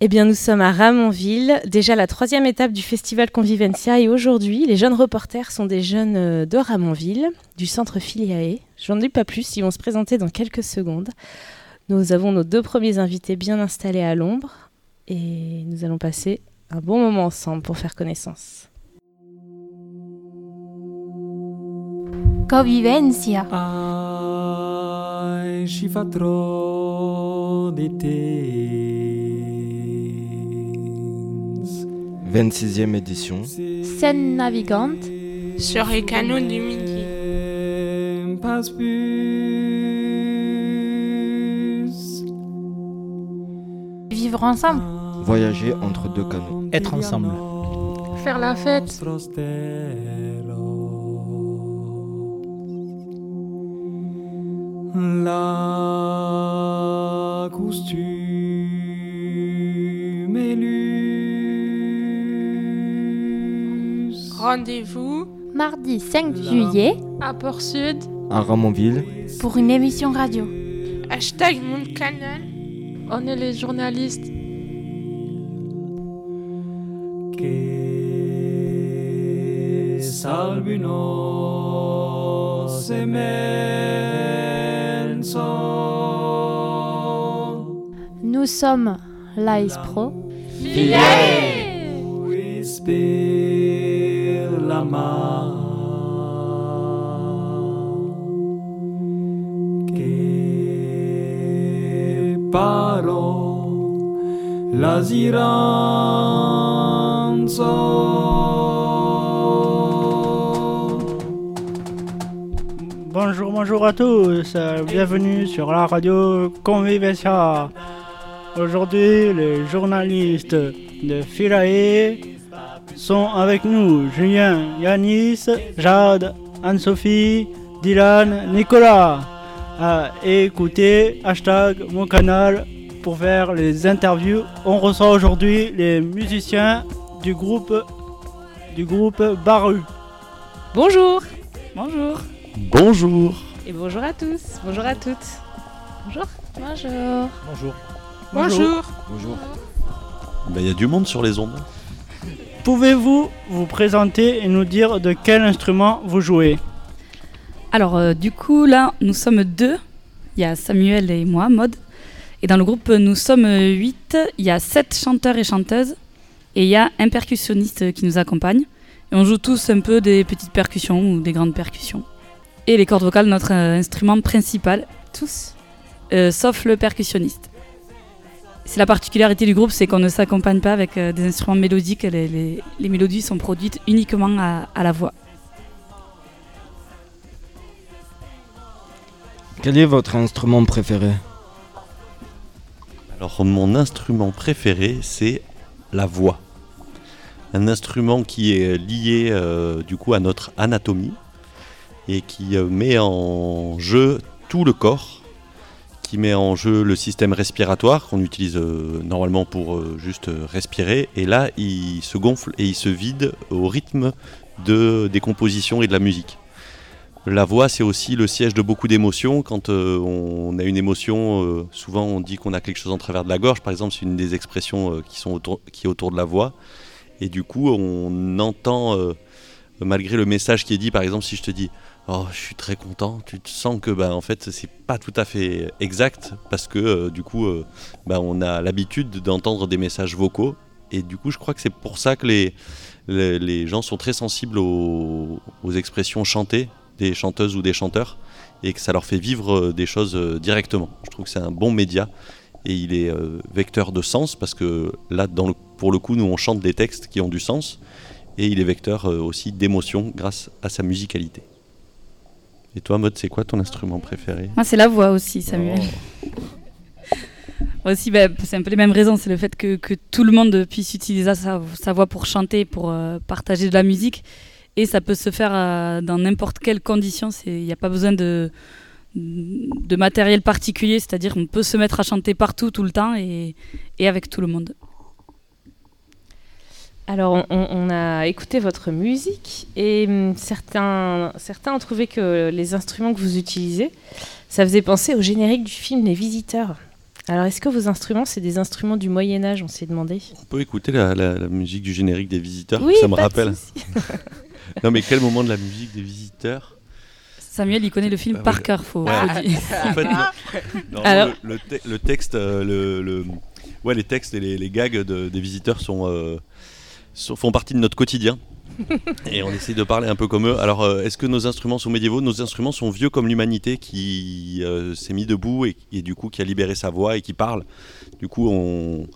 Eh bien, nous sommes à Ramonville, déjà la troisième étape du festival Convivencia. Et aujourd'hui, les jeunes reporters sont des jeunes euh, de Ramonville, du centre Filiae. J'en dis pas plus, ils vont se présenter dans quelques secondes. Nous avons nos deux premiers invités bien installés à l'ombre et nous allons passer un bon moment ensemble pour faire connaissance. Convivencia. Ai 26e édition. Scène navigante. Sur les canaux du Midi. Passe plus. Vivre ensemble. Voyager entre deux canaux. Être ensemble. Faire la fête. La costume et Rendez-vous Mardi 5 juillet à Port Sud. À Ramonville, pour une émission radio. Hashtag Canal. On est les journalistes. Que. Nous sommes l'AIS Pro. La. Bonjour, bonjour à tous. Bienvenue sur la radio Convivencia. Aujourd'hui, les journalistes de Philae sont avec nous. Julien, Yanis, Jade, Anne-Sophie, Dylan, Nicolas. À écouter hashtag mon canal pour faire les interviews. On reçoit aujourd'hui les musiciens du groupe du groupe Baru. Bonjour Bonjour. bonjour. et bonjour à tous, bonjour à toutes. Bonjour. Bonjour. Bonjour. Bonjour. Bonjour. Ben, Il y a du monde sur les ondes. Pouvez-vous vous présenter et nous dire de quel instrument vous jouez? Alors, euh, du coup, là, nous sommes deux. Il y a Samuel et moi, Maude. Et dans le groupe, nous sommes huit. Il y a sept chanteurs et chanteuses. Et il y a un percussionniste qui nous accompagne. Et on joue tous un peu des petites percussions ou des grandes percussions. Et les cordes vocales, notre euh, instrument principal, tous, euh, sauf le percussionniste. C'est la particularité du groupe, c'est qu'on ne s'accompagne pas avec euh, des instruments mélodiques. Les, les- les mélodies sont produites uniquement à- à la voix. Quel est votre instrument préféré? Alors mon instrument préféré, c'est la voix. Un instrument qui est lié euh, du coup à notre anatomie et qui euh, met en jeu tout le corps, qui met en jeu le système respiratoire qu'on utilise euh, normalement pour euh, juste euh, respirer. Et là, il se gonfle et il se vide au rythme de, des compositions et de la musique. La voix, c'est aussi le siège de beaucoup d'émotions. Quand on a une émotion, souvent on dit qu'on a quelque chose en travers de la gorge. Par exemple, c'est une des expressions qui, sont qui est autour de la voix. Et du coup, on entend, malgré le message qui est dit, par exemple, si je te dis Oh, je suis très content, tu te sens que, bah, en fait, c'est pas tout à fait exact parce que, euh, du coup, euh, bah, on a l'habitude d'entendre des messages vocaux. Et du coup, je crois que c'est pour ça que les, les, gens sont très sensibles aux, aux expressions chantées des chanteuses ou des chanteurs et que ça leur fait vivre euh, des choses directement. Je trouve que c'est un bon média et il est vecteur de sens parce que là, dans le- pour le coup, nous on chante des textes qui ont du sens et il est vecteur aussi d'émotion grâce à sa musicalité. Et toi, Maud, c'est quoi ton instrument préféré? Moi, c'est la voix aussi, Samuel. Moi aussi, bah, c'est un peu les mêmes raisons. C'est le fait que, que tout le monde puisse utiliser sa, sa voix pour chanter, pour euh, partager de la musique. Et ça peut se faire euh, dans n'importe quelle condition. Il n'y a pas besoin de, de matériel particulier. C'est-à-dire qu'on peut se mettre à chanter partout, tout le temps et, et avec tout le monde. Alors, on, a écouté votre musique et hum, certains, certains ont trouvé que les instruments que vous utilisez, ça faisait penser au générique du film Les Visiteurs. Alors, est-ce que vos instruments, c'est des instruments du Moyen Âge On s'est demandé? On peut écouter la, la- la musique du générique des visiteurs Oui, Ça me rappelle. Non, mais quel moment de la musique des visiteurs? Samuel, il connaît le film Ah oui, par le- cœur, faut, Ouais. faut dire. En fait, non- non, Alors- le, le te- le texte, euh, le, le- ouais, les textes et les, les gags de- des visiteurs sont, euh, sont- font partie de notre quotidien. et on essaie de parler un peu comme eux. Alors, euh, est-ce que nos instruments sont médiévaux? Nos instruments sont vieux comme l'humanité qui euh, s'est mis debout et, et du coup qui a libéré sa voix et qui parle. Du coup, on,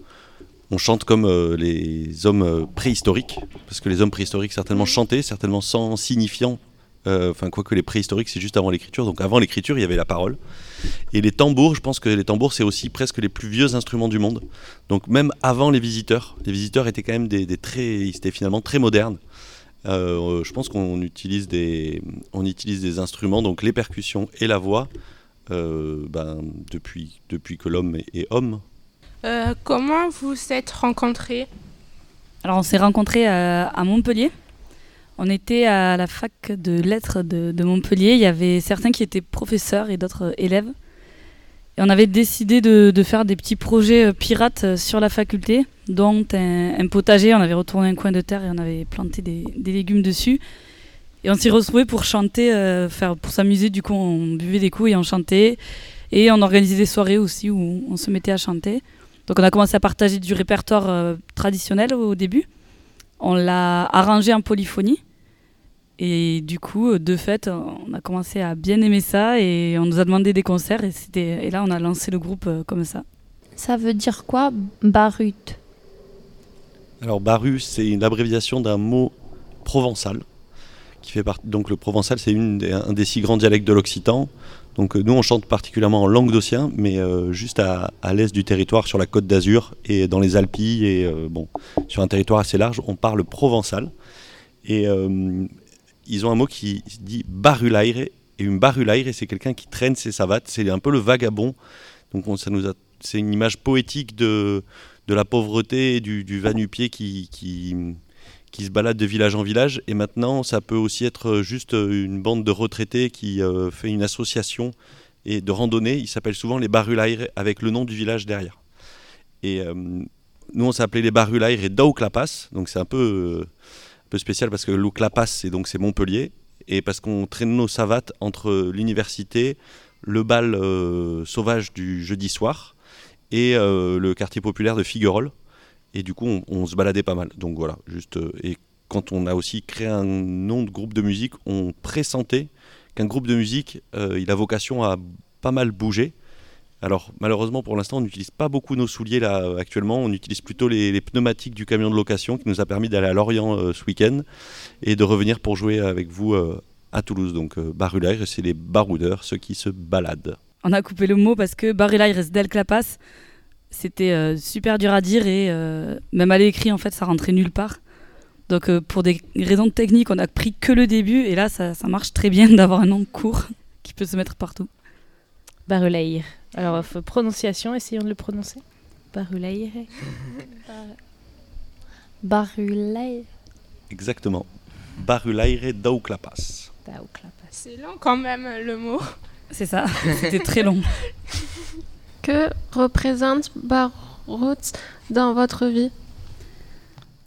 on chante comme euh, les hommes préhistoriques, parce que les hommes préhistoriques certainement chantaient, certainement sans signifiant. Euh, Enfin, quoique les préhistoriques, c'est juste avant l'écriture. Donc, avant l'écriture, il y avait la parole. Et les tambours, je pense que les tambours, c'est aussi presque les plus vieux instruments du monde. Donc, même avant les visiteurs, les visiteurs étaient quand même des, des très, ils étaient finalement très modernes. Euh, je pense qu'on utilise des, on utilise des instruments, donc les percussions et la voix, euh, ben, depuis, depuis que l'homme est, est homme. Euh, comment vous êtes rencontrés? Alors, on s'est rencontrés à, à Montpellier. On était à la fac de lettres de, Montpellier. Il y avait certains qui étaient professeurs et d'autres élèves. Et on avait décidé de, faire des petits projets euh, pirates euh, sur la faculté, dont un, potager. On avait retourné un coin de terre et on avait planté des, légumes dessus. Et on s'y retrouvait pour chanter, euh, faire, pour s'amuser. Du coup, on buvait des coups et on chantait. Et on organisait des soirées aussi où on se mettait à chanter. Donc on a commencé à partager du répertoire traditionnel au début. On l'a arrangé en polyphonie. Et du coup, euh, de fait, on a commencé à bien aimer ça et on nous a demandé des concerts et, c'était, et là, on a lancé le groupe euh, comme ça. Ça veut dire quoi, barut? Alors Baru, c'est une abréviation d'un mot provençal qui fait partie. Donc le provençal, c'est une des- un des six grands dialectes de l'occitan. Donc euh, nous, on chante particulièrement en languedocien, mais euh, juste à, à l'est du territoire, sur la côte d'Azur et dans les Alpilles et euh, bon, sur un territoire assez large, on parle provençal. Et euh, ils ont un mot qui dit barulaire. Et une barulaire, c'est quelqu'un qui traîne ses savates. C'est un peu le vagabond. Donc on- ça nous c'est une image poétique de de la pauvreté et du, du va-nu-pied qui, qui, se balade de village en village. Et maintenant, ça peut aussi être juste une bande de retraités qui euh, fait une association et de randonnée. Ils s'appellent souvent les Barulaires avec le nom du village derrière. Et euh, nous, on s'appelait les Barulaires et Daouklapas. Donc c'est un peu, euh, peu spécial parce que Louklapas, c'est donc c'est Montpellier. Et parce qu'on traîne nos savates entre l'université, le bal euh, sauvage du jeudi soir et euh, le quartier populaire de Figuerolles. Et du coup, on, se baladait pas mal. Donc voilà, juste. euh, et quand on a aussi créé un nom de groupe de musique, on pressentait qu'un groupe de musique, il a vocation à pas mal bouger. Alors malheureusement pour l'instant on n'utilise pas beaucoup nos souliers là euh, actuellement, on utilise plutôt les, les pneumatiques du camion de location qui nous a permis d'aller à Lorient euh, ce week-end et de revenir pour jouer avec vous euh, à Toulouse. Donc euh, Barulaire, c'est les baroudeurs, ceux qui se baladent. On a coupé le mot parce que Barulaire reste Del Clapas. C'était euh, super dur à dire et euh, même à l'écrit, en fait, ça rentrait nulle part. Donc euh, pour des raisons techniques, on a pris que le début et là, ça, ça marche très bien d'avoir un nom court qui peut se mettre partout. Barulaire. Alors, euh, prononciation, essayons de le prononcer. Barulaire. Barulay. Exactement. Barulaire Daouklapas. C'est long quand même le mot. C'est ça, c'était très long. Que représente Barut dans votre vie?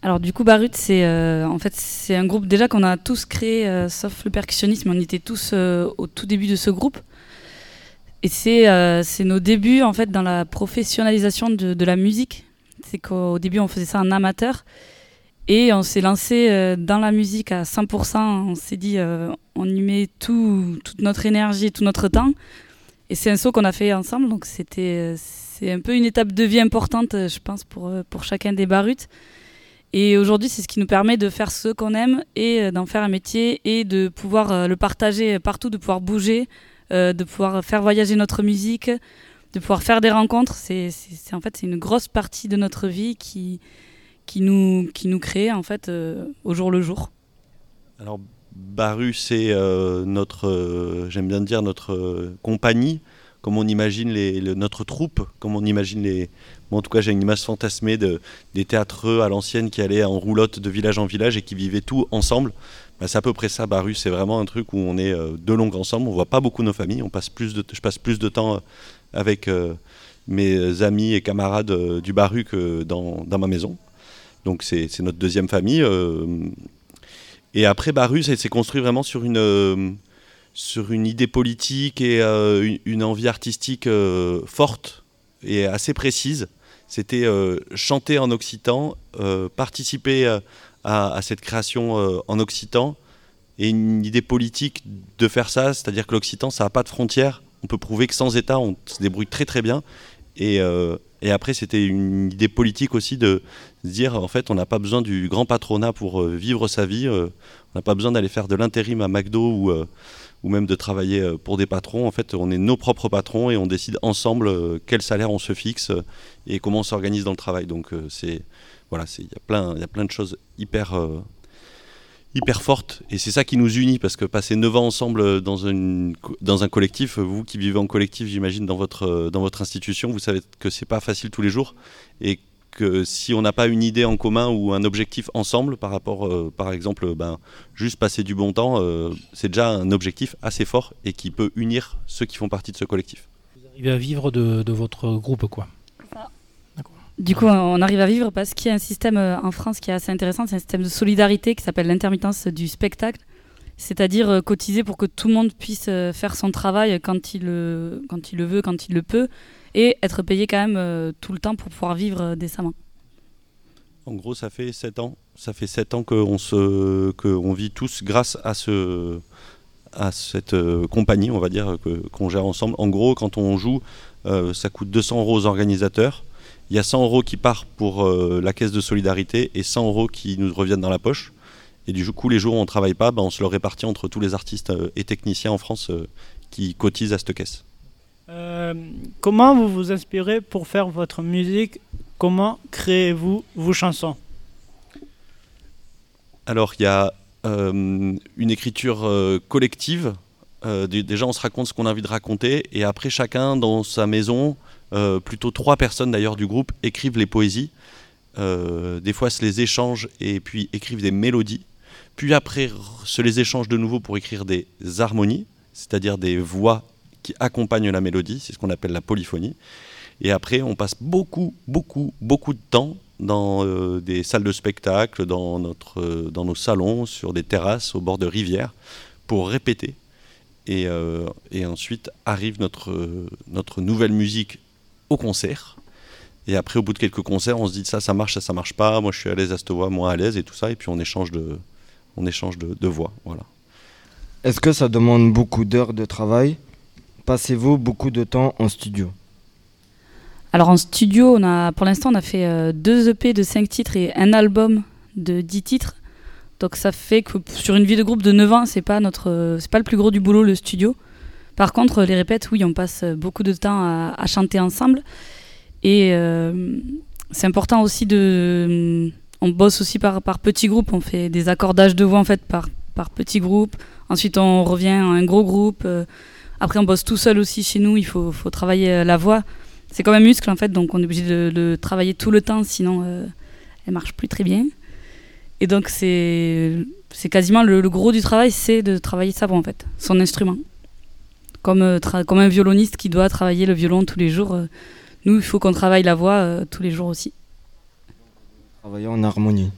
Alors du coup, Barut, c'est euh, en fait c'est un groupe déjà qu'on a tous créé, euh, sauf le percussionniste, mais on était tous euh, au tout début de ce groupe. Et c'est euh, c'est nos débuts en fait dans la professionnalisation de, la musique. C'est qu'au début on faisait ça en amateur et on s'est lancé euh, dans la musique à 100%. On s'est dit euh, on y met tout, toute notre énergie, tout notre temps. Et c'est un saut qu'on a fait ensemble, donc c'était c'est un peu une étape de vie importante, je pense, pour, pour chacun des Baruts. Et aujourd'hui, c'est ce qui nous permet de faire ce qu'on aime et d'en faire un métier et de pouvoir le partager partout, de pouvoir bouger, de pouvoir faire voyager notre musique, de pouvoir faire des rencontres. C'est, en fait c'est une grosse partie de notre vie qui, qui, nous, qui nous crée en fait euh, au jour le jour. Alors, Baru, c'est euh, notre, euh, j'aime bien dire, notre euh, compagnie, comme on imagine les, le- notre troupe, comme on imagine les. En tout cas, j'ai une image fantasmée de, des théâtreux à l'ancienne qui allaient en roulotte de village en village et qui vivaient tout ensemble. Bah, c'est à peu près ça, Baru. C'est vraiment un truc où on est euh, de longue ensemble. On voit pas beaucoup nos familles. On passe plus de, je passe plus de temps euh, avec euh, mes amis et camarades euh, du Baruc euh, dans, ma maison. Donc c'est c'est notre deuxième famille. euh, et après Baru, ça s'est construit vraiment sur une, euh, sur une idée politique et euh, une, envie artistique euh, forte et assez précise. C'était euh, chanter en occitan, euh, participer euh, à, cette création euh, en occitan et une idée politique de faire ça, c'est-à-dire que l'occitan, ça n'a pas de frontières. On peut prouver que sans État, on se débrouille très très bien. Et, euh, et après, c'était une idée politique aussi de se dire, en fait, on n'a pas besoin du grand patronat pour euh, vivre sa vie. on n'a pas besoin d'aller faire de l'intérim à McDo ou, ou même de travailler pour des patrons. En fait, on est nos propres patrons et on décide ensemble quel salaire on se fixe et comment on s'organise dans le travail. Donc, c'est voilà, il y a plein, y a plein de choses hyper euh, hyper fortes et c'est ça qui nous unit parce que passer 9 ans ensemble euh, dans, dans un collectif, euh, vous qui vivez en collectif, j'imagine dans votre dans votre institution, vous savez que c'est pas facile tous les jours et que si on n'a pas une idée en commun ou un objectif ensemble par rapport, par exemple, ben, juste passer du bon temps, c'est déjà un objectif assez fort et qui peut unir ceux qui font partie de ce collectif. Vous arrivez à vivre de, de votre groupe, quoi. Du coup, on arrive à vivre parce qu'il y a un système euh, en France qui est assez intéressant, c'est un système de solidarité qui s'appelle l'intermittence du spectacle, c'est-à-dire euh, cotiser pour que tout le monde puisse euh, faire son travail quand il, le- veut, quand il le peut, et être payé quand même tout le temps pour pouvoir vivre décemment. En gros, ça fait 7 ans. Ça fait 7 ans qu'on vit tous grâce à, ce, à cette compagnie, on va dire, qu'on gère ensemble. En gros, quand on joue, ça coûte 200 euros aux organisateurs. Il y a 100 euros qui partent pour euh, la caisse de solidarité et 100 euros qui nous reviennent dans la poche. Et du coup, les jours où on ne travaille pas, ben, on se le répartit entre tous les artistes euh, et techniciens en France euh, qui cotisent à cette caisse. Comment vous vous inspirez pour faire votre musique? Comment créez-vous vos chansons? Alors, il y a une écriture collective. Dé- déjà, on se raconte ce qu'on a envie de raconter. Et après, chacun dans sa maison, plutôt trois personnes d'ailleurs du groupe, écrivent les poésies. Euh, des fois, se les échangent et puis écrivent des mélodies. Puis après, se les échangent de nouveau pour écrire des harmonies, c'est-à-dire des voix qui accompagnent la mélodie. C'est ce qu'on appelle la polyphonie. Et après, on passe beaucoup, beaucoup, beaucoup de temps dans euh, des salles de spectacle, dans, notre, euh, dans nos salons, sur des terrasses au bord de rivières, pour répéter. Et, euh, et ensuite arrive notre, euh, notre nouvelle musique au concert. Et après, au bout de quelques concerts, on se dit ça, ça marche, ça, ça marche pas. Moi, je suis à l'aise à cette voix, moins à l'aise et tout ça. Et puis, on échange de, on échange de, de voix. Voilà. Est-ce que ça demande beaucoup d'heures de travail? Passez-vous beaucoup de temps en studio? Alors en studio, on a, pour l'instant, on a fait euh, deux EP de 5 titres et un album de 10 titres. Donc ça fait que sur une vie de groupe de 9 ans, c'est pas notre, c'est pas le plus gros du boulot le studio. Par contre, les répètes, oui, on passe beaucoup de temps à, chanter ensemble. Et euh, c'est important aussi de, on bosse aussi par, par petits groupes. On fait des accordages de voix en fait par, par petits groupes. Ensuite, on revient à un gros groupe. Euh, Après, on bosse tout seul aussi chez nous. Il faut, faut travailler euh, la voix c'est comme un muscle en fait, donc on est obligé de le travailler tout le temps, sinon euh, elle marche plus très bien. Et donc c'est c'est quasiment le, le gros du travail, c'est de travailler sa voix en fait, son instrument. Comme, euh, comme un violoniste qui doit travailler le violon tous les jours, euh, nous il faut qu'on travaille la voix euh, tous les jours aussi. Travailler en harmonie.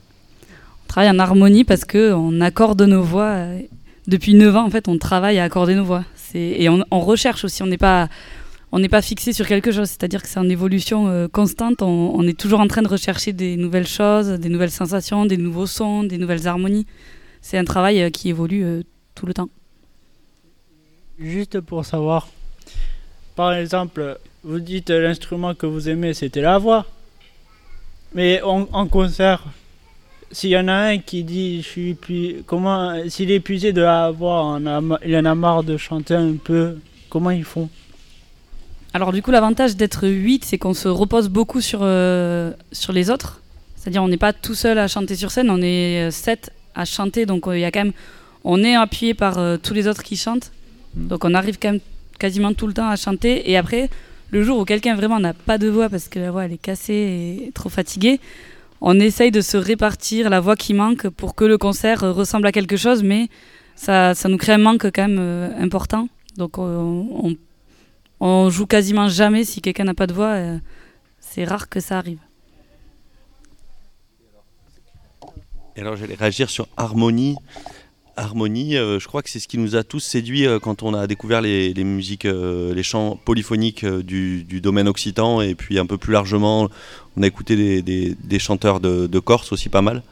On travaille en harmonie parce que on accorde nos voix. depuis 9 ans en fait, on travaille à accorder nos voix. Et on, on recherche aussi, on n'est pas on n'est pas fixé sur quelque chose, c'est-à-dire que c'est en évolution euh, constante. On, on est toujours en train de rechercher des nouvelles choses, des nouvelles sensations, des nouveaux sons, des nouvelles harmonies. C'est un travail euh, qui évolue euh, tout le temps. Juste pour savoir, par exemple, vous dites euh, l'instrument que vous aimez, c'était la voix. Mais en, concert, s'il y en a un qui dit, je suis épuisé, comment, s'il est épuisé de la voix, ma- il en a marre de chanter un peu, comment ils font? Alors du coup, l'avantage d'être 8, c'est qu'on se repose beaucoup sur, euh, sur les autres. C'est-à-dire on n'est pas tout seul à chanter sur scène, on est 7 à chanter, donc euh, il y a quand même, on est appuyé par euh, tous les autres qui chantent. Donc on arrive quasiment tout le temps à chanter. Et après, le jour où quelqu'un vraiment n'a pas de voix parce que la voix elle est cassée et trop fatiguée, on essaye de se répartir la voix qui manque pour que le concert ressemble à quelque chose, mais ça, ça nous crée un manque quand même euh, important. Donc euh, on, On joue quasiment jamais si quelqu'un n'a pas de voix. euh, c'est rare que ça arrive. Et alors j'allais réagir sur harmonie. Harmonie, euh, je crois que c'est ce qui nous a tous séduits euh, quand on a découvert les, musiques, euh, les chants polyphoniques du, domaine occitan et puis un peu plus largement, on a écouté des, chanteurs de, Corse aussi pas mal.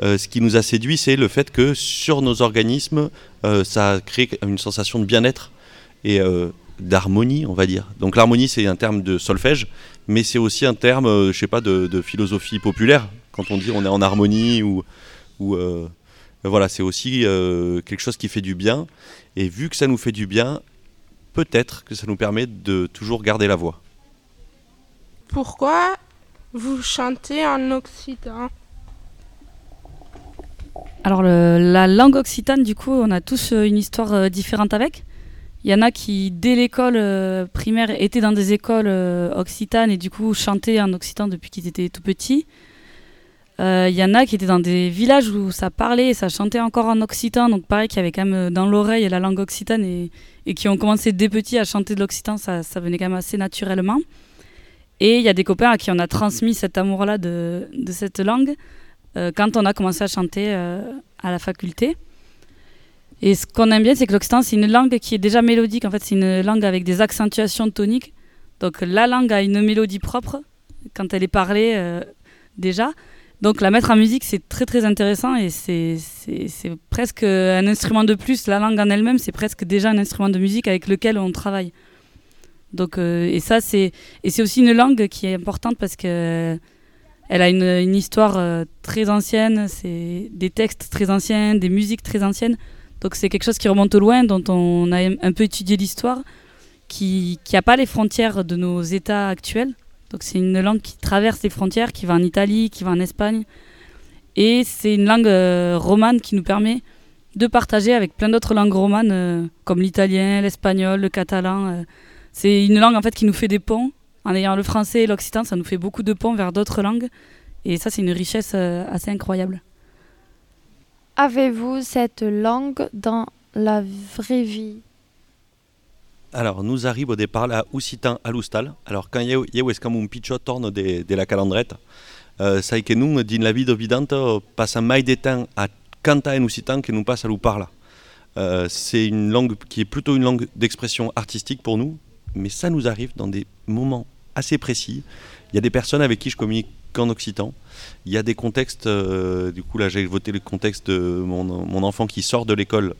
Ce qui nous a séduit, c'est le fait que sur nos organismes, euh, ça crée une sensation de bien-être et d'harmonie, on va dire. Donc l'harmonie, c'est un terme de solfège, mais c'est aussi un terme, je sais pas, de, philosophie populaire. Quand on dit on est en harmonie ou voilà, c'est aussi euh, quelque chose qui fait du bien. Et vu que ça nous fait du bien, peut-être que ça nous permet de toujours garder la voix. Pourquoi vous chantez en occitan? Alors le- la langue occitane, du coup, on a tous euh, une histoire euh, différente avec. Il y en a qui, dès l'école euh, primaire, étaient dans des écoles euh, occitanes et du coup chantaient en occitan depuis qu'ils étaient tout petits. Euh, Il y en a qui étaient dans des villages où ça parlait et ça chantait encore en occitan, donc pareil, qui avaient quand même euh, dans l'oreille la langue occitane et, qui ont commencé dès petits à chanter de l'occitan, ça, venait quand même assez naturellement. Et il y a des copains à qui on a transmis cet amour-là de, cette langue euh, quand on a commencé à chanter euh, à la faculté. Et ce qu'on aime bien, c'est que l'occitan, c'est une langue qui est déjà mélodique. En fait, c'est une langue avec des accentuations toniques. Donc la langue a une mélodie propre quand elle est parlée euh, déjà. Donc la mettre en musique, c'est très très intéressant et c'est presque un instrument de plus. La langue en elle-même, c'est presque déjà un instrument de musique avec lequel on travaille. Donc, euh, et ça, c'est aussi une langue qui est importante parce que elle a une, histoire euh, très ancienne, c'est des textes très anciens, des musiques très anciennes. Donc c'est quelque chose qui remonte au loin, dont on a un peu étudié l'histoire, qui n'a pas les frontières de nos États actuels. Donc c'est une langue qui traverse les frontières, qui va en Italie, qui va en Espagne. Et c'est une langue euh, romane qui nous permet de partager avec plein d'autres langues romanes, euh, comme l'italien, l'espagnol, le catalan. euh. c'est une langue en fait qui nous fait des ponts. En ayant le français et l'occitan, ça nous fait beaucoup de ponts vers d'autres langues. Et ça, c'est une richesse assez incroyable. Avez-vous cette langue dans la vraie vie? Alors, nous arrive au départ la Usitan à l'Ustal. Alors, quand comme un pitcho torno de, de la calandrette, euh, sai que nous, din la de temps à que nous à. Euh, c'est une langue qui est plutôt une langue d'expression artistique pour nous, mais ça nous arrive dans des moments assez précis. Il y a des personnes avec qui je communique qu'en occitan. Il y a des contextes, euh, du coup là j'ai voté le contexte de mon, mon enfant qui sort de l'école.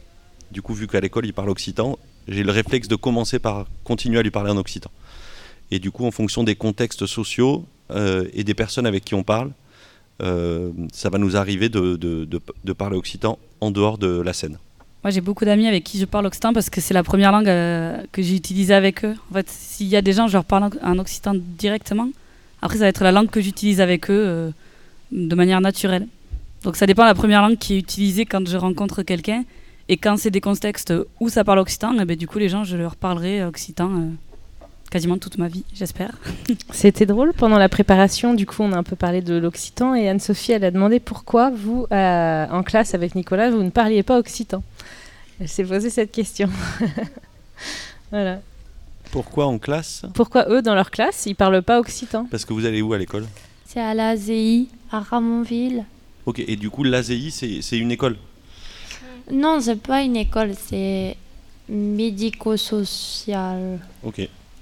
Du coup, vu qu'à l'école il parle occitan, j'ai le réflexe de commencer par continuer à lui parler en occitan. Et du coup, en fonction des contextes sociaux euh, et des personnes avec qui on parle, euh, ça va nous arriver de, parler occitan en dehors de la scène. Moi, j'ai beaucoup d'amis avec qui je parle occitan parce que c'est la première langue euh, que j'ai utilisée avec eux. En fait, s'il y a des gens, je leur parle en- occitan directement. Après, ça va être la langue que j'utilise avec eux de manière naturelle. Donc, ça dépend de la première langue qui est utilisée quand je rencontre quelqu'un. Et quand c'est des contextes où ça parle occitan, eh ben, du coup, les gens, je leur parlerai occitan euh, quasiment toute ma vie, j'espère. C'était drôle pendant la préparation. Du coup, on a un peu parlé de l'occitan et Anne-Sophie, elle a demandé pourquoi vous, euh, en classe avec Nicolas, vous ne parliez pas occitan. Elle s'est posé cette question. voilà. Pourquoi en classe? Pourquoi eux, dans leur classe, ils parlent pas occitan? Parce que vous allez où à l'école? C'est à l'AZI, à Ramonville. Ok, et du coup, l'AZI, c'est une école? Non, c'est pas une école, c'est médico-social. Ok.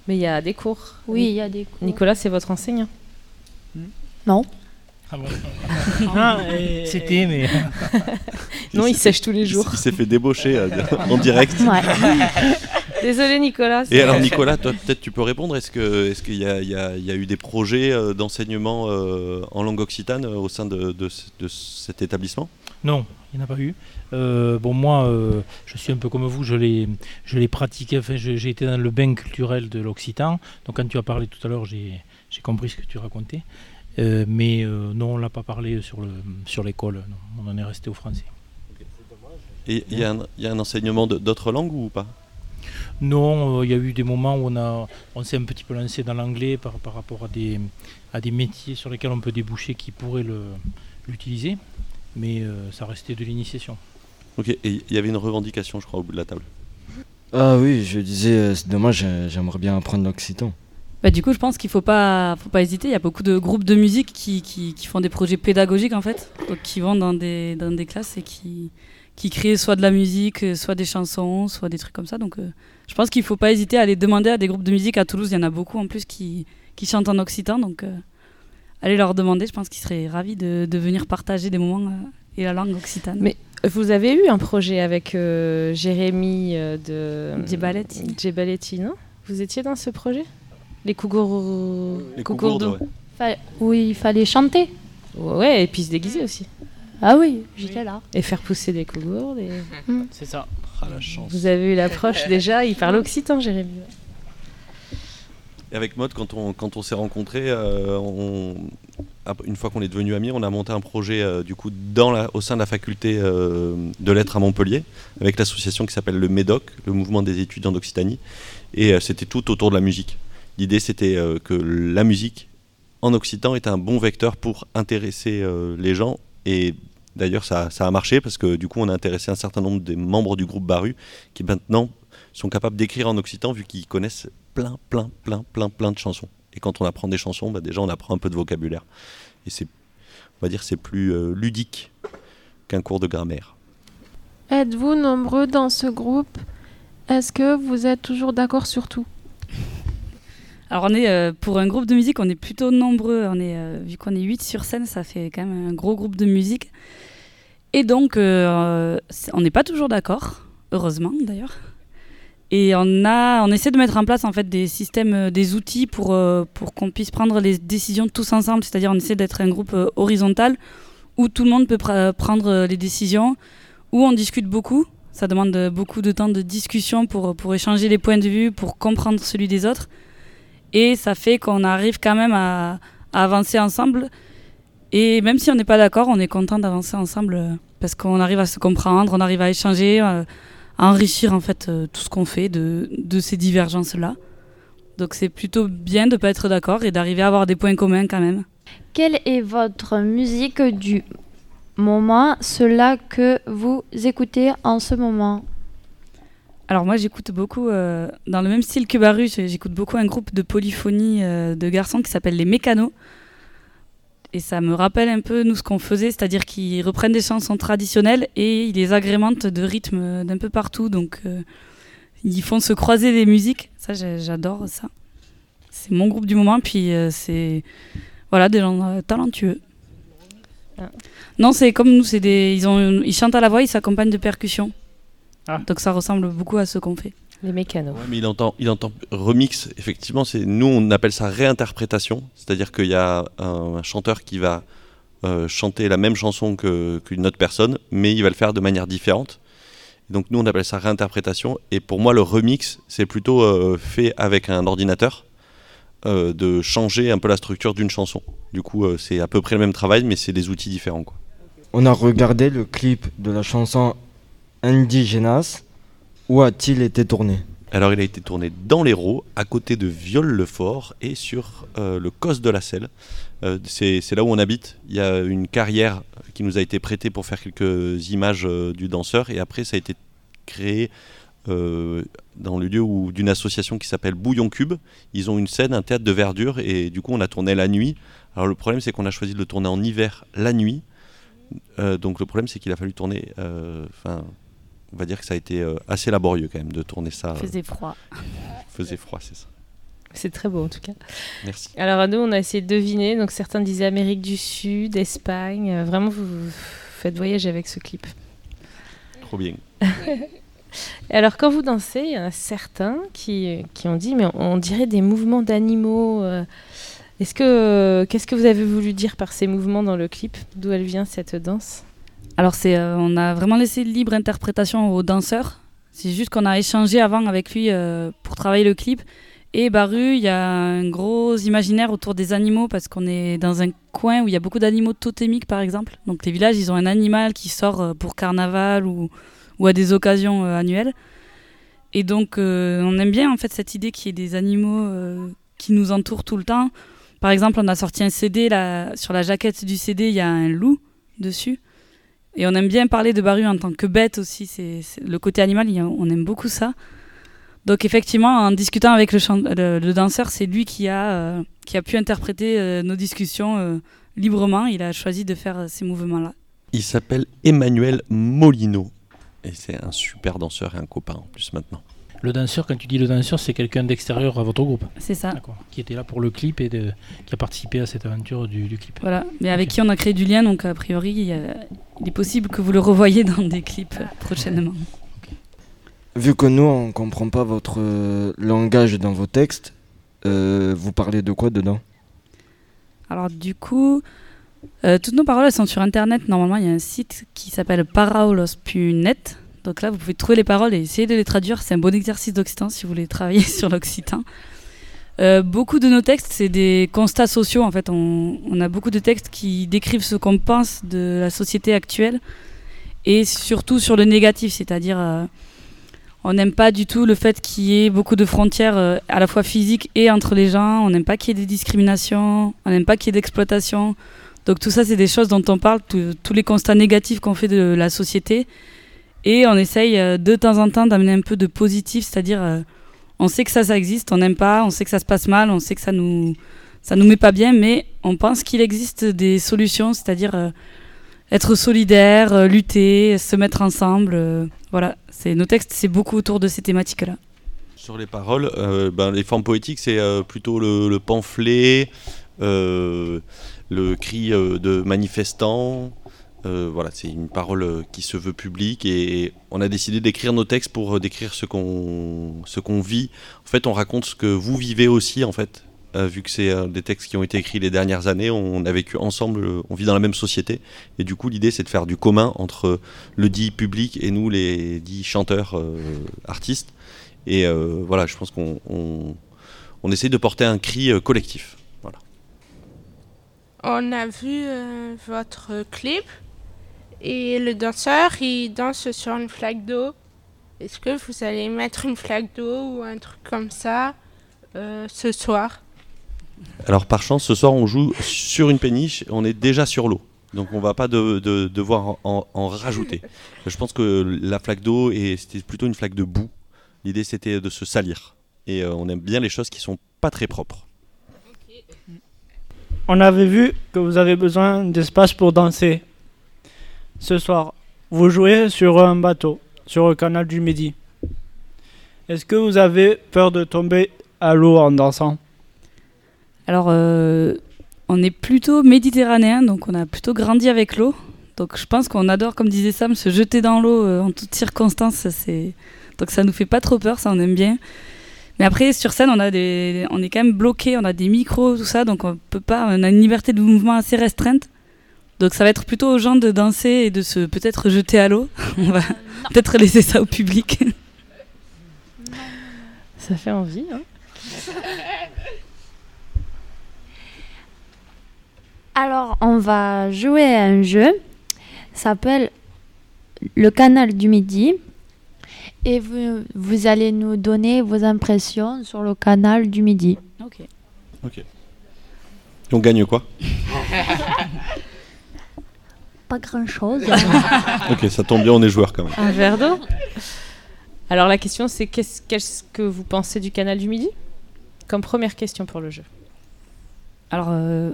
Mais il y a des cours. Oui, il y a des cours. Nicolas, c'est votre enseignant Non. Ah bon Ah, et- C'était, mais. Non, il sèche tous les jours. Il s'est fait débaucher euh, en direct. Désolé, Nicolas. Et alors Nicolas, toi peut-être tu peux répondre. Est-ce que est-ce qu'il y, a- il y a- il y a eu des projets euh, d'enseignement euh, en langue occitane au sein de, de cet établissement? Non, il n'y en a pas eu. Euh, bon, moi, euh, je suis un peu comme vous, je l'ai, je l'ai pratiqué, enfin, j'ai été dans le bain culturel de l'Occitan. Donc, quand tu as parlé tout à l'heure, j'ai, j'ai compris ce que tu racontais. Euh, mais non, on ne l'a pas parlé sur, le, sur l'école, on en est resté au français. Et il y, a un- il y a un enseignement d'autres langues ou pas? Non, euh, il y a eu des moments où on, a, on s'est un petit peu lancé dans l'anglais par, par rapport à des, à des métiers sur lesquels on peut déboucher qui pourraient l'utiliser, mais euh, ça restait de l'initiation. Ok. Et il y avait une revendication, je crois, au bout de la table. Ah oui, je disais, euh, c'est dommage, j'aimerais bien apprendre l'occitan. Bah, du coup, je pense qu'il faut pas, faut pas hésiter. Il y a beaucoup de groupes de musique qui, qui, qui font des projets pédagogiques en fait, donc qui vont dans des, dans des classes et qui, qui créent soit de la musique, euh, soit des chansons, soit des trucs comme ça. Donc, euh, je pense qu'il faut pas hésiter à aller demander à des groupes de musique à Toulouse. Il y en a beaucoup en plus qui, qui chantent en occitan, donc euh, allez leur demander. Je pense qu'ils seraient ravis de, de venir partager des moments euh, et la langue occitane. Mais vous avez eu un projet avec euh, Jérémy euh, de Djebaletti. Djebaletti, non? Vous étiez dans ce projet? Les Cougourdou. Les Cougourdou, ouais. Oui, il fallait chanter. Ouais, et puis se déguiser aussi. Ah oui, j'étais là. Et faire pousser des cougourdes. Et... C'est ça. Ah, la chance. Vous avez eu l'approche déjà, il parle occitan, Jérémy. Et avec Maud, quand on, quand on s'est rencontrés, euh, une fois qu'on est devenus amis, on a monté un projet euh, du coup dans au sein de la faculté euh, de lettres à Montpellier, avec l'association qui s'appelle le MEDOC, le Mouvement des étudiants d'Occitanie. Et c'était tout autour de la musique. L'idée c'était que la musique en occitan est un bon vecteur pour intéresser les gens. Et d'ailleurs ça, ça a marché parce que du coup on a intéressé un certain nombre des membres du groupe Baru qui maintenant sont capables d'écrire en occitan vu qu'ils connaissent plein, plein, plein, plein, plein de chansons. Et quand on apprend des chansons, bah, déjà on apprend un peu de vocabulaire. Et c'est, on va dire, c'est plus euh, ludique qu'un cours de grammaire. Êtes-vous nombreux dans ce groupe? Est-ce que vous êtes toujours d'accord sur tout? Alors on est euh, pour un groupe de musique, on est plutôt nombreux. On est euh, vu qu'on est 8 sur scène, ça fait quand même un gros groupe de musique. Et donc euh, on n'est pas toujours d'accord, heureusement d'ailleurs. Et on a on essaie de mettre en place en fait des systèmes euh, des outils pour euh, pour qu'on puisse prendre les décisions tous ensemble, c'est-à-dire on essaie d'être un groupe euh, horizontal où tout le monde peut pr- prendre les décisions, où on discute beaucoup. Ça demande beaucoup de temps de discussion pour pour échanger les points de vue, pour comprendre celui des autres. Et ça fait qu'on arrive quand même à, avancer ensemble. Et même si on n'est pas d'accord, on est content d'avancer ensemble parce qu'on arrive à se comprendre, on arrive à échanger, à enrichir en fait euh, tout ce qu'on fait de, de ces divergences-là. Donc c'est plutôt bien de ne pas être d'accord et d'arriver à avoir des points communs quand même. Quelle est votre musique du moment, cela que vous écoutez en ce moment? Alors moi j'écoute beaucoup, euh, dans le même style que Baru, j'ai- j'écoute beaucoup un groupe de polyphonie euh, de garçons qui s'appelle les Mécanos. Et ça me rappelle un peu nous ce qu'on faisait, c'est-à-dire qu'ils reprennent des chansons traditionnelles et ils les agrémentent de rythmes d'un peu partout. Donc euh, ils font se croiser les musiques. Ça j'adore ça. C'est mon groupe du moment, puis euh, c'est voilà des gens euh, talentueux. Ah. Non, c'est comme nous, c'est des ils ont ils chantent à la voix, ils s'accompagnent de percussions. Ah. Donc ça ressemble beaucoup à ce qu'on fait. Les mécanos. Ouais, mais il entend, il entend remix. Effectivement, c'est nous on appelle ça réinterprétation, c'est-à-dire qu'il y a un, un chanteur qui va euh, chanter la même chanson que- qu'une autre personne, mais il va le faire de manière différente. Donc nous on appelle ça réinterprétation. Et pour moi le remix c'est plutôt euh, fait avec un ordinateur euh, de changer un peu la structure d'une chanson. Du coup euh, c'est à peu près le même travail, mais c'est des outils différents quoi. On a regardé le clip de la chanson Indigenas. Où a-t-il été tourné? Alors, il a été tourné dans l'Hérault, à côté de Viol-le-Fort et sur euh, le Cos de la Selle. Euh, c'est là où on habite. Il y a une carrière qui nous a été prêtée pour faire quelques images euh, du danseur. Et après, ça a été créé dans le lieu d'une association qui s'appelle Bouillon Cube. Ils ont une scène, un théâtre de verdure. Et du coup, on a tourné la nuit. Alors, le problème, c'est qu'on a choisi de le tourner en hiver, la nuit. Donc, le problème, c'est qu'il a fallu tourner. On va dire que ça a été euh, assez laborieux quand même de tourner ça. Il faisait froid. faisait froid, c'est ça. C'est très beau en tout cas. Merci. Alors nous, on a essayé de deviner. Donc certains disaient Amérique du Sud, Espagne. Euh, Vraiment, vous vous faites voyager avec ce clip. Trop bien. Alors quand vous dansez, il y en a certains qui, qui ont dit mais on, on dirait des mouvements d'animaux. euh. Est-ce que qu'est-ce que vous avez voulu dire par ces mouvements dans le clip? D'où elle vient cette danse? Alors c'est, euh, on a vraiment laissé libre interprétation aux danseurs. C'est juste qu'on a échangé avant avec lui euh, pour travailler le clip. Et Baru, il y a un gros imaginaire autour des animaux parce qu'on est dans un coin où il y a beaucoup d'animaux totémiques par exemple. Donc les villages, ils ont un animal qui sort euh, pour carnaval ou, à des occasions annuelles. Et donc on aime bien en fait cette idée qu'il y ait des animaux qui nous entourent tout le temps. Par exemple, on a sorti un CD là, sur la jaquette du CD, il y a un loup dessus. Et on aime bien parler de Baru en tant que bête aussi. C'est le côté animal, il y a- on aime beaucoup ça. Donc effectivement, en discutant avec le, chan- le- le danseur, c'est lui qui a, euh, qui a pu interpréter euh, nos discussions euh, librement. Il a choisi de faire ces mouvements-là. Il s'appelle Emmanuel Molino. Et c'est un super danseur et un copain en plus maintenant. Le danseur, quand tu dis le danseur, c'est quelqu'un d'extérieur à votre groupe. C'est ça. Qui était là pour le clip et de- qui a participé à cette aventure du, du clip. Voilà, mais avec qui on a créé du lien, donc a priori, il, est possible que vous le revoyez dans des clips prochainement. Vu que nous, on comprend pas votre euh, langage dans vos textes, euh, vous parlez de quoi dedans? Alors du coup, euh, toutes nos paroles elles sont sur internet. Normalement, il y a un site qui s'appelle paraulos.net. Donc là, vous pouvez trouver les paroles et essayer de les traduire. C'est un bon exercice d'occitan si vous voulez travailler sur l'occitan. Euh, beaucoup de nos textes, c'est des constats sociaux. En fait, on, a beaucoup de textes qui décrivent ce qu'on pense de la société actuelle et surtout sur le négatif, c'est-à-dire euh, on n'aime pas du tout le fait qu'il y ait beaucoup de frontières euh, à la fois physiques et entre les gens. On n'aime pas qu'il y ait des discriminations. On n'aime pas qu'il y ait d'exploitation. Donc tout ça, c'est des choses dont on parle, tous- les constats négatifs qu'on fait de la société. Et on essaye de temps en temps d'amener un peu de positif, c'est-à-dire on sait que ça, ça existe, on n'aime pas, on sait que ça se passe mal, on sait que ça nous, nous met pas bien, mais on pense qu'il existe des solutions, c'est-à-dire euh, être solidaire, euh, lutter, se mettre ensemble. euh, voilà, c'est nos textes, c'est beaucoup autour de ces thématiques-là. Sur les paroles, ben, les formes poétiques, c'est plutôt le, le pamphlet, le cri de manifestant. Euh, voilà, c'est une parole euh, qui se veut publique et on a décidé d'écrire nos textes pour euh, décrire ce qu'on ce qu'on vit. En fait, on raconte ce que vous vivez aussi, en fait. Vu que c'est des textes qui ont été écrits les dernières années, on a vécu ensemble, on vit dans la même société. Et du coup, l'idée, c'est de faire du commun entre le dit public et nous, les dits chanteurs, artistes. Et voilà, je pense qu'on on, essaie de porter un cri collectif. Voilà. On a vu votre clip et le danseur il danse sur une flaque d'eau. Est-ce que vous allez mettre une flaque d'eau ou un truc comme ça euh, ce soir? Alors par chance, ce soir, on joue sur une péniche, on est déjà sur l'eau. Donc on va pas de, de- devoir en, rajouter. Je pense que la flaque d'eau, c'était plutôt une flaque de boue. L'idée, c'était de se salir. Et euh, on aime bien les choses qui sont pas très propres. On avait vu que vous avez besoin d'espace pour danser. Ce soir, vous jouez sur un bateau, sur le canal du Midi. Est-ce que vous avez peur de tomber à l'eau en dansant? Alors, euh, on est plutôt méditerranéen, donc on a plutôt grandi avec l'eau. Donc je pense qu'on adore, comme disait Sam, se jeter dans l'eau euh, en toutes circonstances. Donc ça nous fait pas trop peur, ça on aime bien. Mais après, sur scène, on, a des... on est quand même bloqué, on a des micros, tout ça, donc on peut pas, on a une liberté de mouvement assez restreinte. Donc ça va être plutôt aux gens de danser et de se peut-être jeter à l'eau. on va peut-être laisser ça au public. Ça fait envie, hein Alors, on va jouer à un jeu. Ça s'appelle le canal du midi. Et vous, vous allez nous donner vos impressions sur le canal du midi. Ok. Ok. On gagne quoi? Pas grand-chose. Ok, ça tombe bien, on est joueurs quand même. Un verre d'eau Alors la question c'est qu'est-ce qu'est-ce que vous pensez du canal du Midi? Comme première question pour le jeu. Alors, euh,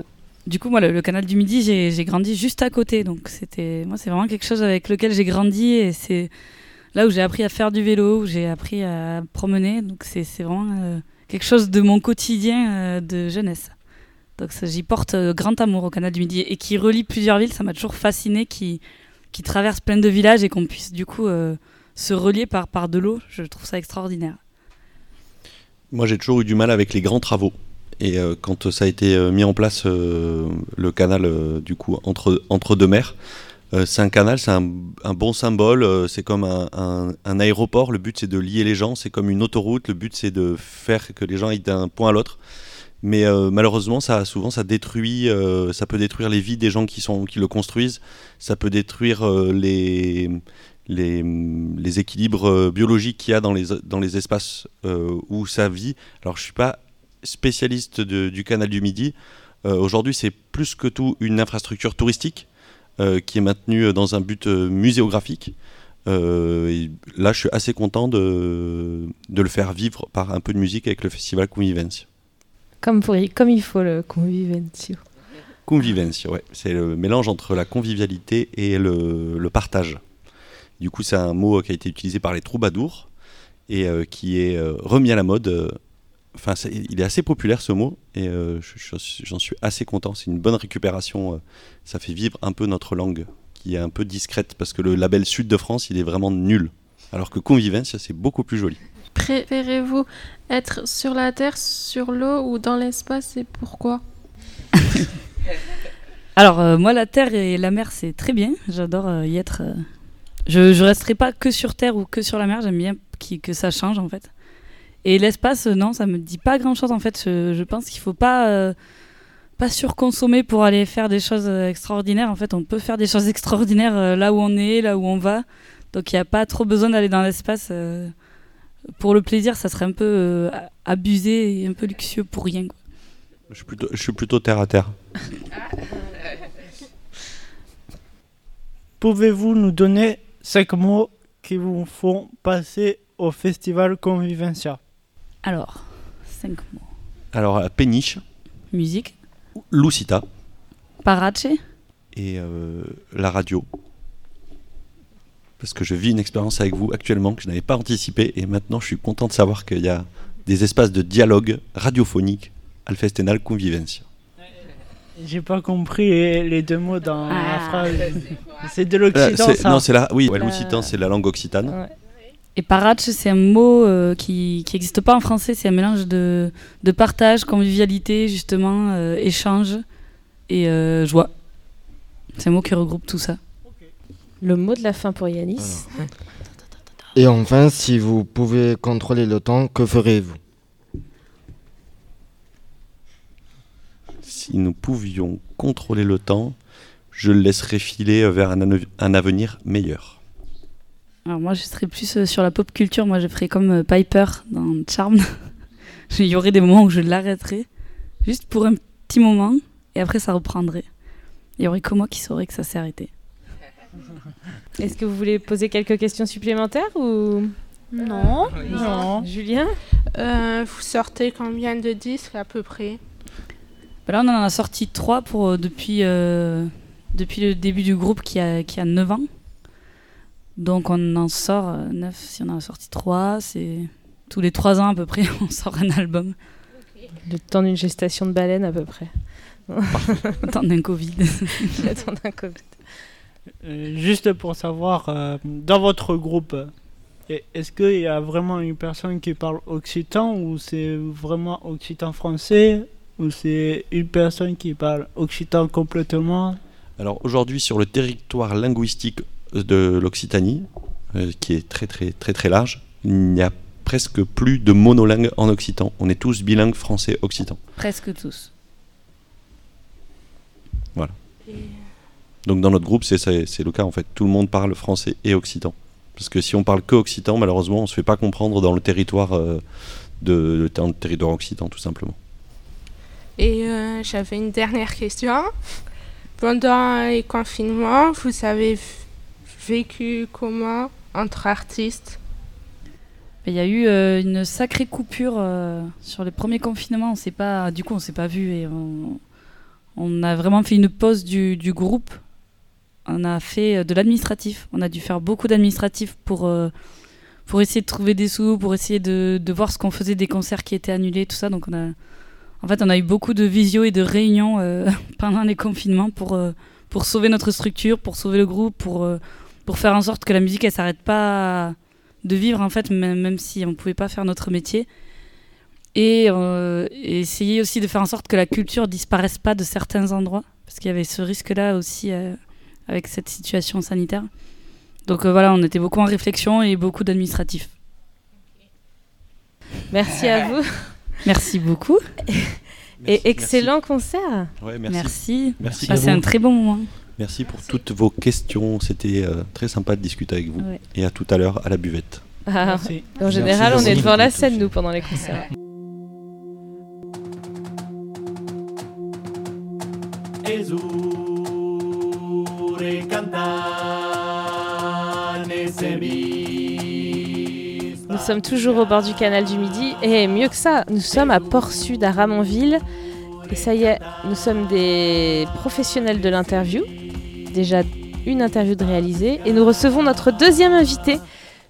du coup, moi, le, le canal du Midi, j'ai j'ai grandi juste à côté. Donc, c'était, moi, c'est vraiment quelque chose avec lequel j'ai grandi et c'est là où j'ai appris à faire du vélo, où j'ai appris à promener. Donc, c'est c'est vraiment euh, quelque chose de mon quotidien euh, de jeunesse. Donc, j'y porte euh, grand amour au canal du Midi et qui relie plusieurs villes. Ça m'a toujours fasciné qui, qui traverse plein de villages et qu'on puisse, du coup, euh, se relier par, par de l'eau. Je trouve ça extraordinaire. Moi, j'ai toujours eu du mal avec les grands travaux. Et euh, quand ça a été mis en place, le canal, du coup, entre, entre deux mers, c'est un canal, c'est un, bon symbole, c'est comme un- un aéroport. Le but, c'est de lier les gens, c'est comme une autoroute. Le but, c'est de faire que les gens aillent d'un point à l'autre. Mais euh, malheureusement, ça, souvent, ça détruit, euh, ça peut détruire les vies des gens qui, sont, qui le construisent. Ça peut détruire euh, les, les, les équilibres biologiques qu'il y a dans les, dans les espaces où ça vit. Alors, je suis pas spécialiste du canal du Midi. Aujourd'hui, c'est plus que tout une infrastructure touristique qui est maintenue dans un but muséographique. Et là, je suis assez content de, de le faire vivre par un peu de musique avec le festival Convivencia. Comme, il faut le conviventio. Convivencia, ouais. C'est le mélange entre la convivialité et le, partage. Du coup, c'est un mot qui a été utilisé par les troubadours et euh, qui est euh, remis à la mode. euh, Enfin, il est assez populaire ce mot et euh, je- je- j'en suis assez content. C'est une bonne récupération. euh, ça fait vivre un peu notre langue qui est un peu discrète parce que le label Sud de France, il est vraiment nul. Alors que Convivencia, c'est beaucoup plus joli. Préférez-vous être sur la Terre, sur l'eau ou dans l'espace et pourquoi? Alors, euh, moi, la terre et la mer, c'est très bien. J'adore euh, y être. euh. Je, je resterai pas que sur terre ou que sur la mer. J'aime bien que ça change, en fait. Et l'espace, non, ça me dit pas grand-chose, en fait. Je, je pense qu'il faut pas, pas surconsommer pour aller faire des choses extraordinaires. En fait, on peut faire des choses extraordinaires là où on est, là où on va. Donc, il n'y a pas trop besoin d'aller dans l'espace. Euh. Pour le plaisir, ça serait un peu euh, abusé et un peu luxueux pour rien. quoi. Je suis plutôt, je suis plutôt terre à terre. Pouvez-vous nous donner cinq mots qui vous font passer au festival Convivencia? Alors, cinq mots. Alors, la péniche, Musique, Lucita Parache, et euh, la radio. Parce que je vis une expérience avec vous actuellement que je n'avais pas anticipée et maintenant je suis content de savoir qu'il y a des espaces de dialogue radiophonique le Festenal Convivencia. J'ai pas compris les, deux mots dans la Ah. phrase. C'est de Euh, c'est- ça non, c'est la, oui, ouais, Euh, l'occitan, c'est la langue occitane. Ouais. Et parache, c'est un mot euh, qui n'existe pas en français. C'est un mélange de, de partage, convivialité, justement, euh, échange et euh, joie. C'est un mot qui regroupe tout ça. Le mot de la fin pour Yanis. Et enfin, si vous pouvez contrôler le temps, que ferez-vous? Si nous pouvions contrôler le temps, je le laisserais filer vers un, avenir meilleur. Alors moi, je serais plus euh, sur la pop culture. Moi, je ferais comme euh, Piper dans Charm. Il y aurait des moments où je l'arrêterais, juste pour un petit moment, et après, ça reprendrait. Il y aurait que moi qui saurais que ça s'est arrêté. Est-ce que vous voulez poser quelques questions supplémentaires ou? Non. Non. Julien? Euh, vous sortez combien de disques à peu près? Bah Là, on en a sorti trois pour, euh, depuis, euh, depuis le début du groupe qui a, qui a 9 ans. Donc on en sort euh, 9, si on en a sorti 3, c'est tous les 3 ans à peu près, on sort un album. Le temps d'une gestation de baleine à peu près. Le temps d'un Covid. Le temps d'un Covid. Euh, juste pour savoir, euh, dans votre groupe, euh, est-ce qu'il y a vraiment une personne qui parle occitan ou c'est vraiment occitan français ou c'est une personne qui parle occitan complètement? Alors aujourd'hui, sur le territoire linguistique de l'Occitanie, euh, qui est très très très très large, il n'y a presque plus de monolingue en occitan. On est tous bilingues français-occitan. Presque tous. Donc dans notre groupe, c'est c'est- c'est le cas en fait. Tout le monde parle français et occitan. Parce que si on parle que occitan, malheureusement, on se fait pas comprendre dans le territoire euh, de dans le territoire occitan, tout simplement. Et euh, j'avais une dernière question. Pendant les confinements, vous avez vécu comment entre artistes? Il y a eu euh, une sacrée coupure euh, sur les premiers confinements. On s'est pas, du coup, on s'est pas vu et on, on a vraiment fait une pause du, du groupe. On a fait euh, de l'administratif. On a dû faire beaucoup d'administratif pour, euh, pour essayer de trouver des sous, pour essayer de, voir ce qu'on faisait des concerts qui étaient annulés, tout ça. Donc on a, en fait, on a eu beaucoup de visio et de réunions euh, pendant les confinements pour, pour sauver notre structure, pour sauver le groupe, pour, pour faire en sorte que la musique elle s'arrête pas de vivre en fait, même, même si on pouvait pas faire notre métier. Et, essayer aussi de faire en sorte que la culture disparaisse pas de certains endroits, parce qu'il y avait ce risque-là aussi avec cette situation sanitaire. Donc euh, voilà, on était beaucoup en réflexion et beaucoup d'administratifs. Merci à vous. Merci beaucoup. Et excellent concert. Ouais, merci. Merci. Merci. Passez un très bon moment. Merci pour toutes vos questions. C'était euh, très sympa de discuter avec vous. Ouais. Et à tout à l'heure à la buvette. Ah, Merci. en général, on est devant la scène, nous, pendant les concerts. Sommes toujours au bord du canal du Midi et mieux que ça, nous sommes à Port-Sud à Ramonville. Et ça y est, nous sommes des professionnels de l'interview. Déjà une interview de réaliser et nous recevons notre deuxième invité.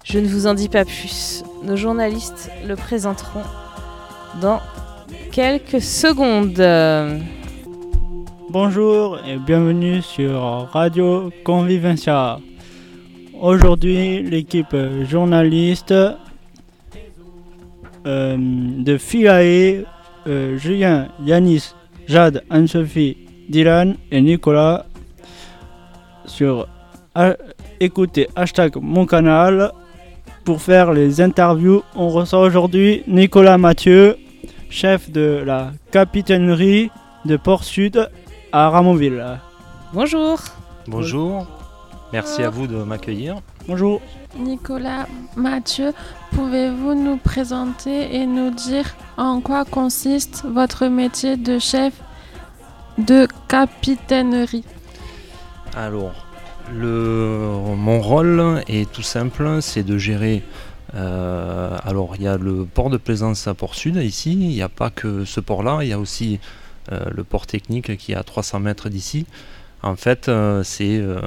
Je ne vous en dis pas plus. Nos journalistes le présenteront dans quelques secondes. Bonjour et bienvenue sur Radio Convivencia. Aujourd'hui, l'équipe journaliste de FIAE, euh, Julien, Yanis, Jade, Anne-Sophie, Dylan et Nicolas sur ha- écoutez hashtag mon canal pour faire les interviews. On reçoit aujourd'hui Nicolas Mathieu, chef de la capitainerie de Port Sud à Ramonville. Bonjour. Bonjour, merci à vous de m'accueillir. Bonjour. Nicolas Mathieu, pouvez-vous nous présenter et nous dire en quoi consiste votre métier de chef de capitainerie? Alors, le, mon rôle est tout simple, c'est de gérer. euh, alors, il y a le port de plaisance à Port Sud ici. Il n'y a pas que ce port-là, il y a aussi euh, le port technique qui est à 300 mètres d'ici. En fait, euh, c'est euh,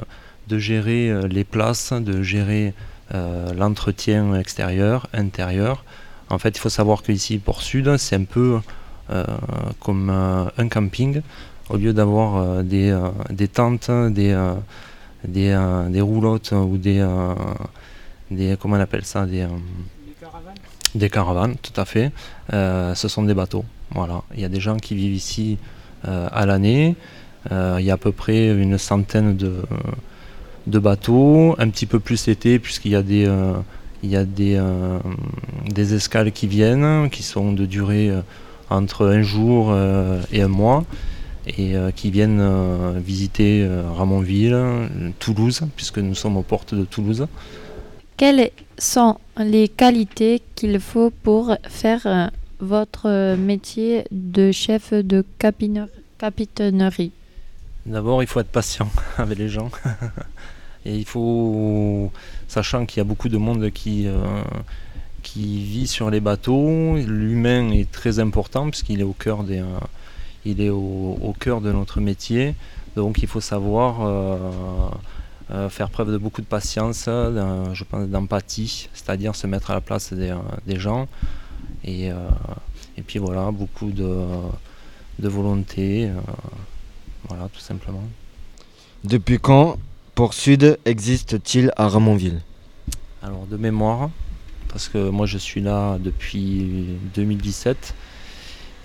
de gérer euh, les places, de gérer euh, l'entretien extérieur, intérieur. En fait, il faut savoir qu'ici, Port Sud, c'est un peu euh, comme un camping. Au lieu d'avoir des, des tentes, des, des, des roulottes ou des, des comment on appelle ça des, euh, des caravanes, tout à fait. Ce sont des bateaux. Voilà. Il y a des gens qui vivent ici à l'année. Il y a à peu près une centaine de, de bateaux, un petit peu plus l'été puisqu'il y a des, euh, euh, escales qui viennent, qui sont de durée euh, entre un jour et un mois et qui viennent visiter Ramonville, Toulouse, puisque nous sommes aux portes de Toulouse. Quelles sont les qualités qu'il faut pour faire votre métier de chef de capitainerie? D'abord, il faut être patient avec les gens. Et il faut, sachant qu'il y a beaucoup de monde qui, euh, qui vit sur les bateaux, l'humain est très important puisqu'il est au cœur des, euh, il est au, cœur de notre métier. Donc, il faut savoir euh, faire preuve de beaucoup de patience, je pense d'empathie, c'est-à-dire se mettre à la place des, des gens. Et, et puis voilà, beaucoup de, de volonté. Voilà, tout simplement. Depuis quand Port Sud existe-t-il à Ramonville? Alors, de mémoire, parce que moi je suis là depuis 2017.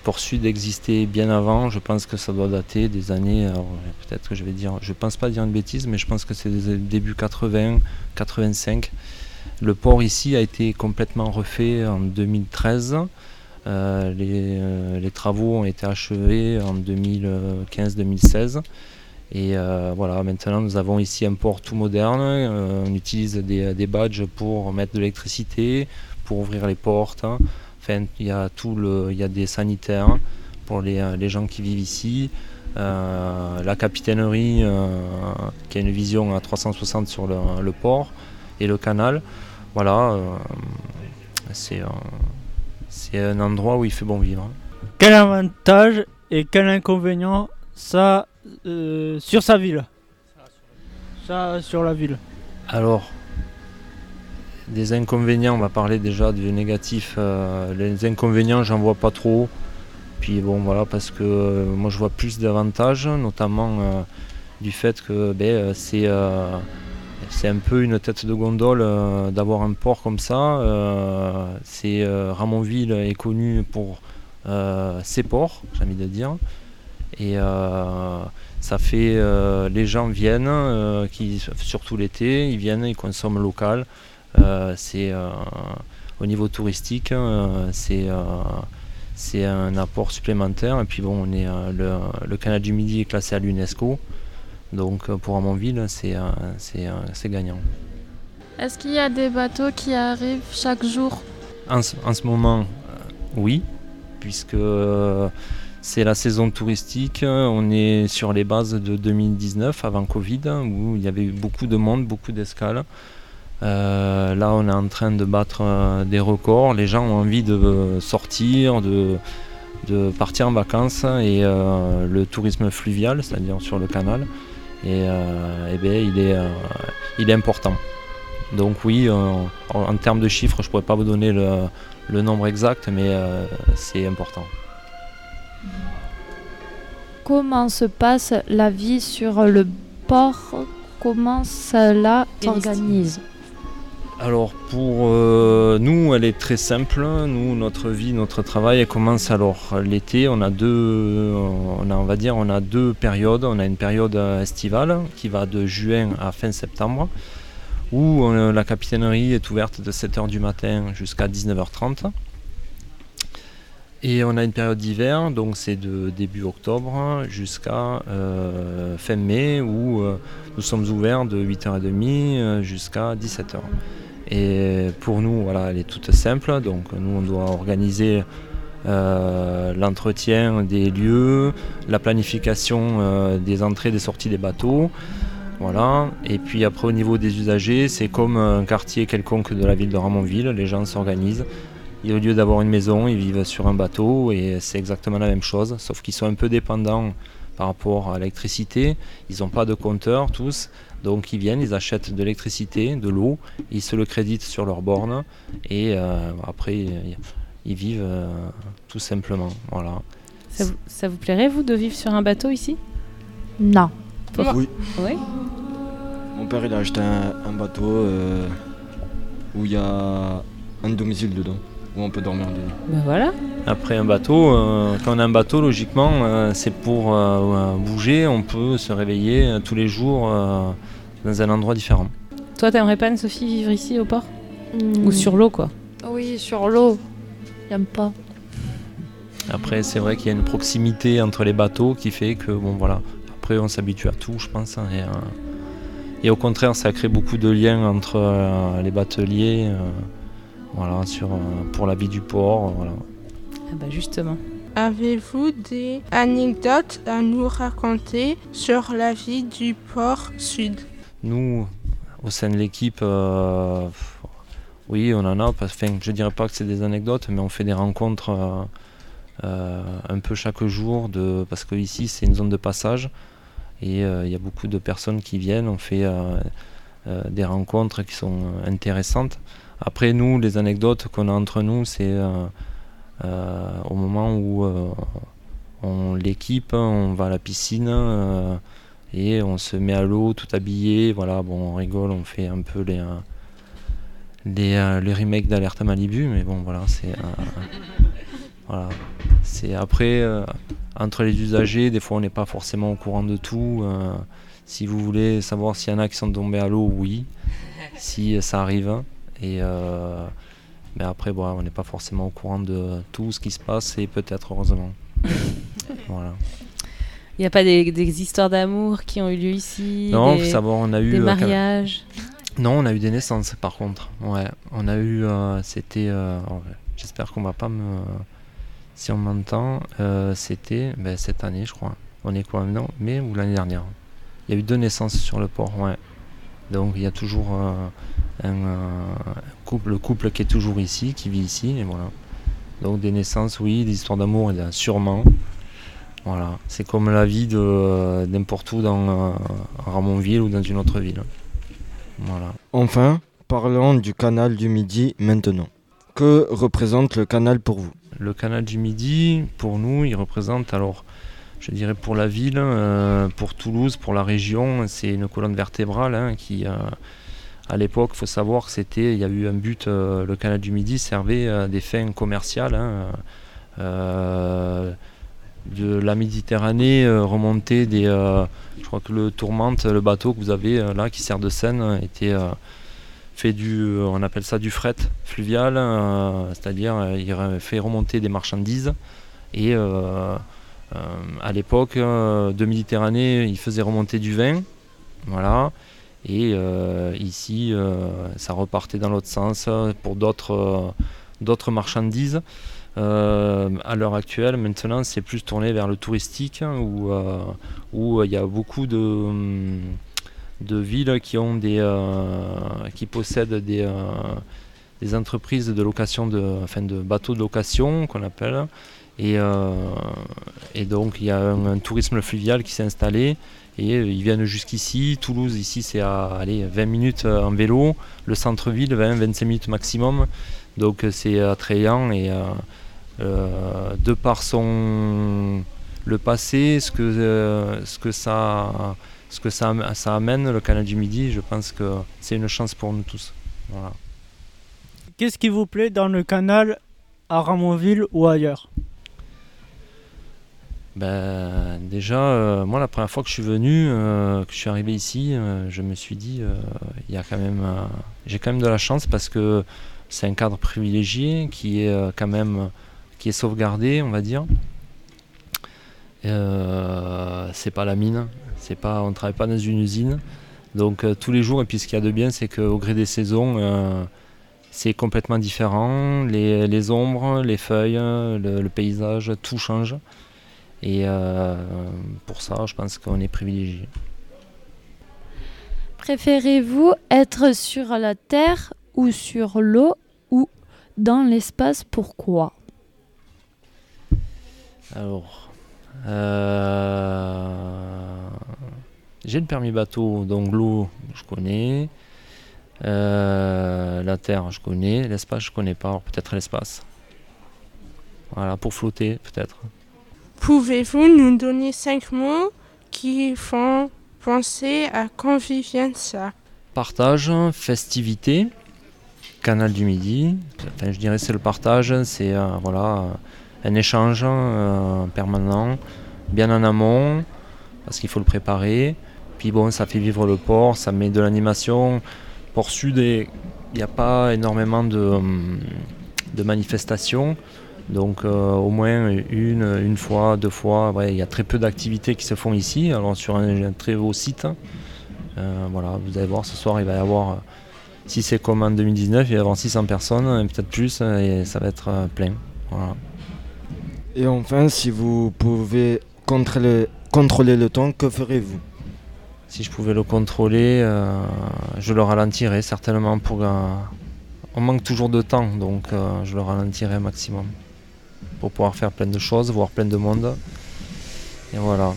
Port Sud existait bien avant, je pense que ça doit dater des années, alors, peut-être que je vais dire, je pense pas dire une bêtise, mais je pense que c'est des début 80, 85. Le port ici a été complètement refait en 2013. Euh, les, euh, les travaux ont été achevés en 2015-2016. Et euh, voilà, maintenant nous avons ici un port tout moderne. On utilise des, badges pour mettre de l'électricité, pour ouvrir les portes. hein. Enfin, il y a tout le, il y a des sanitaires pour les, les gens qui vivent ici. La capitainerie qui a une vision à 360 sur le, port et le canal. Voilà, c'est c'est un endroit où il fait bon vivre. Quel avantage et quel inconvénient ça euh, sur sa ville? Ça sur la ville. Alors, des inconvénients, on va parler déjà du négatif. euh, les inconvénients, j'en vois pas trop. Puis bon, voilà, parce que euh, moi je vois plus d'avantages, notamment du fait que ben, c'est c'est un peu une tête de gondole euh, d'avoir un port comme ça. Euh, euh, Ramonville est connu pour ses ports, j'ai envie de dire. Et ça fait les gens viennent, qui, surtout l'été, ils viennent, ils consomment local. C'est au niveau touristique, c'est un apport supplémentaire. Et puis bon, le, le canal du Midi est classé à l'UNESCO, donc euh, pour Amonville, c'est euh, c'est euh, c'est gagnant. Est-ce qu'il y a des bateaux qui arrivent chaque jour? En, ce- en ce moment, oui, puisque c'est la saison touristique. On est sur les bases de 2019, avant Covid, où il y avait beaucoup de monde, beaucoup d'escales. Euh, là, on est en train de battre des records. Les gens ont envie de sortir, de, de partir en vacances et euh, le tourisme fluvial, c'est-à-dire sur le canal, et, eh bien, il, est, il est important. Donc oui, en, en, termes de chiffres, je ne pourrais pas vous donner le, le nombre exact, mais c'est important. Comment se passe la vie sur le port? Comment cela s'organise? Alors pour euh, nous, elle est très simple. Nous, notre vie, notre travail, elle commence alors l'été. On a deux, on a, va dire, on a deux périodes. On a une période estivale qui va de juin à fin septembre, où la capitainerie est ouverte de 7h du matin jusqu'à 19h30. Et on a une période d'hiver, donc c'est de début octobre jusqu'à euh, fin mai, où euh, nous sommes ouverts de 8h30 jusqu'à 17h. Et pour nous, voilà, elle est toute simple. Donc nous, on doit organiser euh, l'entretien des lieux, la planification euh, des entrées et des sorties des bateaux. Voilà. Et puis après, au niveau des usagers, c'est comme un quartier quelconque de la ville de Ramonville. Les gens s'organisent. Et au lieu d'avoir une maison, ils vivent sur un bateau et c'est exactement la même chose, sauf qu'ils sont un peu dépendants par rapport à l'électricité. Ils n'ont pas de compteur tous. Donc ils viennent, ils achètent de l'électricité, de l'eau, ils se le créditent sur leur borne et euh, après ils vivent euh, tout simplement. Voilà. Ça vous, plairait vous de vivre sur un bateau ici? Non. Oui. Oui. Mon père il a acheté un, bateau euh, où il y a un domicile dedans où on peut dormir dedans. Ben voilà. Après un bateau, quand on a un bateau, logiquement, c'est pour bouger, on peut se réveiller tous les jours dans un endroit différent. Toi, t'aimerais pas, Sophie, vivre ici au port? Hmm. Ou sur l'eau, quoi Oui, sur l'eau. J'aime pas. Après, c'est vrai qu'il y a une proximité entre les bateaux qui fait que, bon, voilà. Après, on s'habitue à tout, je pense. Hein, et, euh, et, au contraire, ça crée beaucoup de liens entre euh, les bateliers, euh, voilà, sur, pour la vie du port, voilà. Ah bah justement. Avez-vous des anecdotes à nous raconter sur la vie du port sud? Nous, au sein de l'équipe, euh, oui, on en a. Enfin, je dirais pas que c'est des anecdotes, mais on fait des rencontres euh, euh, un peu chaque jour, de, parce que ici c'est une zone de passage et il y a beaucoup de personnes qui viennent. On fait des rencontres qui sont intéressantes. Après, nous, les anecdotes qu'on a entre nous, c'est au moment où on l'équipe, on va à la piscine et on se met à l'eau tout habillé, voilà, bon, on rigole, on fait un peu les, euh, les, euh, les remakes d'Alerte Malibu, mais bon, voilà, c'est. Euh, voilà. C'est après, entre les usagers, des fois on n'est pas forcément au courant de tout. si vous voulez savoir s'il y en a qui sont tombés à l'eau, oui, si ça arrive. Et, mais après, bon, on n'est pas forcément au courant de tout ce qui se passe, et peut-être heureusement. voilà. Il n'y a pas des, histoires d'amour qui ont eu lieu ici Non, des, savoir, on a eu. Des euh, mariages? Non, on a eu des naissances par contre. Ouais, on a eu. Euh, c'était. Euh, j'espère qu'on va pas me. Si on m'entend, c'était ben, cette année, je crois. On est quoi maintenant? Mai ou l'année dernière? Il y a eu deux naissances sur le port, ouais. Donc il y a toujours un, couple, le couple qui est toujours ici, qui vit ici, et voilà. Donc des naissances, oui, des histoires d'amour, sûrement. Voilà, c'est comme la vie de n'importe où dans euh, Ramonville ou dans une autre ville. Voilà. Enfin, parlons du canal du Midi maintenant. Que représente le canal pour vous? Le canal du Midi, pour nous, il représente alors, je dirais pour la ville, euh, pour Toulouse, pour la région, c'est une colonne vertébrale hein, qui, à l'époque, faut savoir que c'était, il y a eu un but, le canal du Midi servait à des fins commerciales. Hein, de la Méditerranée euh, remonter des. Euh, je crois que le Tourmente, le bateau que vous avez euh, là qui sert de Seine, était fait du. on appelle ça du fret fluvial, c'est-à-dire il fait remonter des marchandises. Et à l'époque de Méditerranée, il faisait remonter du vin. Voilà. Et ici, ça repartait dans l'autre sens pour d'autres marchandises. Euh, à l'heure actuelle, maintenant, c'est plus tourné vers le touristique hein, où, euh, euh, il y a beaucoup de, hum, villes qui ont des euh, qui possèdent des, euh, entreprises de location de bateaux de location qu'on appelle et, euh, et donc il y a un, tourisme fluvial qui s'est installé et euh, ils viennent jusqu'ici. Toulouse ici c'est à allez, 20 minutes euh, en vélo, le centre-ville 20-25 minutes maximum. Donc c'est attrayant et de par son le passé, ce que, ce que, ça, ce que ça, ça amène, le canal du Midi, je pense que c'est une chance pour nous tous. Qu'est-ce qui vous plaît dans le canal à Ramonville ou ailleurs? Ben, déjà, euh, moi, la première fois que je suis venu, euh, que je suis arrivé ici, euh, je me suis dit, y a quand même, j'ai quand même de la chance parce que c'est un cadre privilégié qui est quand même, qui est sauvegardé, on va dire. C'est pas la mine, c'est pas, on travaille pas dans une usine, donc tous les jours. Et puis ce qu'il y a de bien, c'est qu'au gré des saisons, c'est complètement différent. Les, ombres, les feuilles, le, le paysage, tout change. Et euh, pour ça, je pense qu'on est privilégié. Préférez-vous être sur la terre ou sur l'eau ou dans l'espace? Pourquoi? Alors, euh, j'ai le permis bateau, donc l'eau, je connais. Euh, la terre, je connais. L'espace, je connais pas. Alors, peut-être l'espace. Voilà, pour flotter, peut-être. Pouvez-vous nous donner cinq mots qui font penser à Convivencia Partage, festivité, canal du midi. Enfin, je dirais c'est le partage, c'est euh, voilà un échange euh, permanent, bien en amont, parce qu'il faut le préparer. Puis bon, ça fait vivre le port, ça met de l'animation. Port Sud, il n'y a pas énormément de, hum, de manifestations. Donc euh, au moins une, une fois, deux fois. Ouais, il y a très peu d'activités qui se font ici, alors sur un, un très beau site. Euh, voilà, vous allez voir ce soir, il va y avoir, euh, si c'est comme en 2019, il va y avoir 600 personnes, peut-être plus, euh, et ça va être plein. Voilà. Et enfin, si vous pouvez contrôler, contrôler le temps, que ferez-vous? Si je pouvais le contrôler, euh, je le ralentirais certainement pour. on manque toujours de temps, donc je le ralentirais maximum pour pouvoir faire plein de choses, voir plein de monde. Et voilà.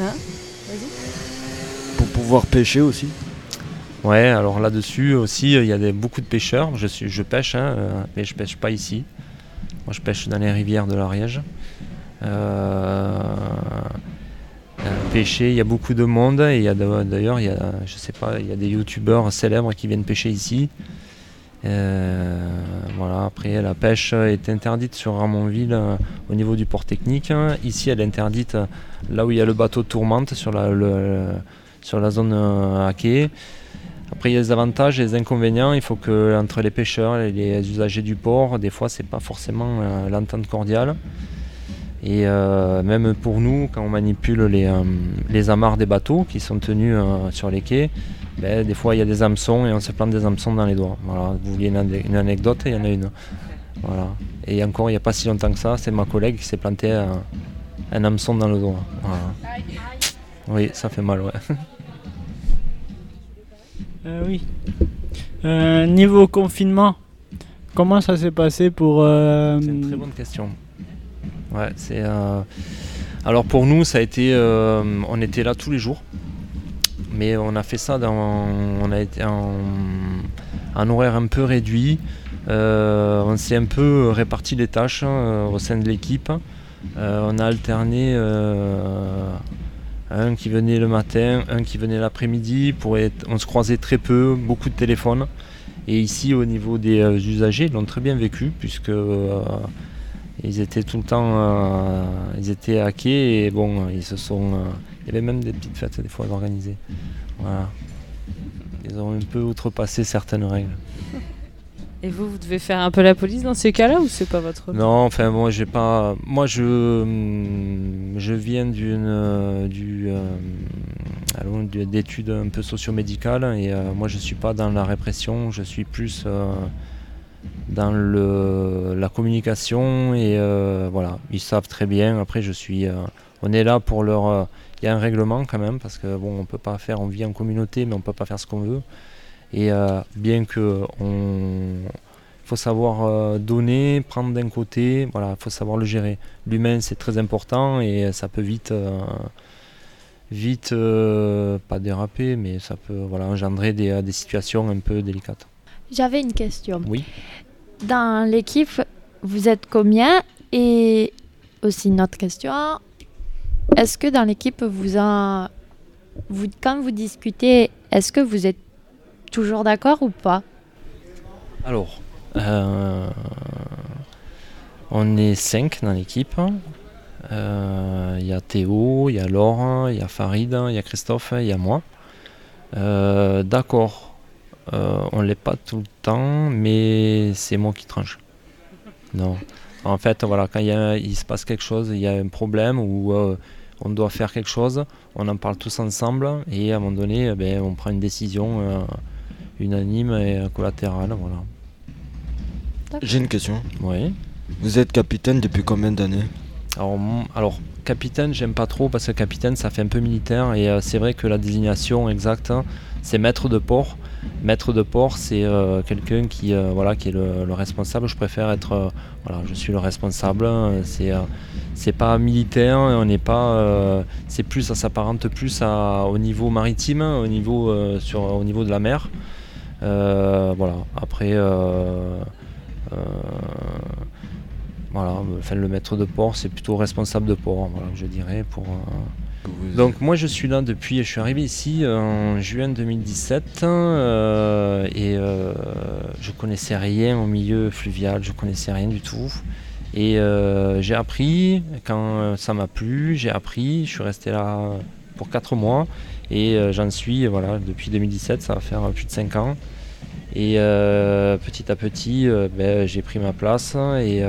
Hein? Pour pouvoir pêcher aussi Ouais, alors là-dessus aussi, il y a des- beaucoup de pêcheurs. Je, suis, je pêche, hein, euh, mais je pêche pas ici. Moi, je pêche dans les rivières de l'Ariège. Euh, euh, pêcher, il y a beaucoup de monde. Et il y a d'ailleurs, il y a, je sais pas, il y a des youtubeurs célèbres qui viennent pêcher ici. Euh, voilà, après, la pêche est interdite sur Ramonville euh, au niveau du port technique. Ici, elle est interdite euh, là où il y a le bateau tourmente sur la, sur la zone euh, à quai. Après, il y a les avantages et les inconvénients. Il faut que entre les pêcheurs et les usagers du port, des fois, c'est pas forcément euh, l'entente cordiale. Et euh, même pour nous, quand on manipule les, euh, les amarres des bateaux qui sont tenus euh, sur les quais, ben, des fois il y a des hameçons et on se plante des hameçons dans les doigts. Voilà, vous vouliez une, ane- une anecdote, il y en a une. Voilà. Et encore, il n'y a pas si longtemps que ça, c'est ma collègue qui s'est planté un, un hameçon dans le doigt. Voilà. Oui, ça fait mal, ouais. Euh, oui. Euh, niveau confinement, comment ça s'est passé pour... euh, C'est une très bonne question. Ouais, c'est. Alors pour nous, ça a été. On était là tous les jours, mais on a fait ça dans. On a été en, horaire un peu réduit. Euh, on s'est un peu réparti les tâches euh, au sein de l'équipe. Euh, on a alterné un qui venait le matin, un qui venait l'après-midi. On se croisait très peu, beaucoup de téléphones. Et ici, au niveau des usagers, ils l'ont très bien vécu puisque ils étaient tout le temps, ils étaient quai et bon, ils se sont, il y avait même des petites fêtes des fois organisées. Voilà. Ils ont un peu outrepassé certaines règles. Et vous, vous devez faire un peu la police dans ces cas-là ou c'est pas votre Non, enfin moi j'ai pas, moi je, je viens d'une, du, euh, d'études un peu socio-médicales et euh, moi je suis pas dans la répression, je suis plus euh, dans le, la communication et voilà, ils savent très bien. Après je suis, on est là pour leur, il y a un règlement quand même, parce que bon, on peut pas faire, on vit en communauté, mais on peut pas faire ce qu'on veut. Et euh, bien que on faut savoir euh, donner, prendre d'un côté, voilà, faut savoir le gérer. L'humain c'est très important et ça peut vite, euh, vite pas déraper, mais ça peut voilà engendrer des, des situations un peu délicates. J'avais une question. Oui. Dans l'équipe, vous êtes combien? Et aussi une autre question. Est-ce que dans l'équipe, vous en... vous, quand vous discutez, est-ce que vous êtes toujours d'accord ou pas? Alors, euh, on est cinq dans l'équipe. Euh, Il y a Théo, il y a Laure, il y a Farid, il y a Christophe, il y a moi. Euh, D'accord, on l'est pas tout le temps, mais c'est moi qui tranche. Non. En fait, voilà, quand il, y a- il se passe quelque chose, il y a un problème ou euh, on doit faire quelque chose, on en parle tous ensemble et à un moment donné, eh ben, on prend une décision euh, unanime et collatérale. Voilà. J'ai une question. Oui. Vous êtes capitaine depuis combien d'années? Alors, capitaine, j'aime pas trop parce que capitaine, ça fait un peu militaire et euh, c'est vrai que la désignation exacte, hein, c'est maître de port. Maître de port, c'est euh, quelqu'un qui, euh, voilà, qui est le, le responsable. Je préfère être, euh, voilà, je suis le responsable. C'est, c'est pas militaire, on n'est pas, c'est plus, ça s'apparente plus à, au niveau maritime, au niveau, sur, au niveau de la mer. Voilà. Après. voilà, le maître de port, c'est plutôt responsable de port, voilà, je dirais. Pour, Donc moi je suis là depuis, je suis arrivé ici en juin 2017 euh, et euh, je connaissais rien au milieu fluvial, je connaissais rien du tout. Et euh, j'ai appris, quand ça m'a plu, j'ai appris, je suis resté là pour 4 mois et j'en suis, voilà, depuis 2017, ça va faire plus de 5 ans. Et petit à petit, ben, j'ai pris ma place et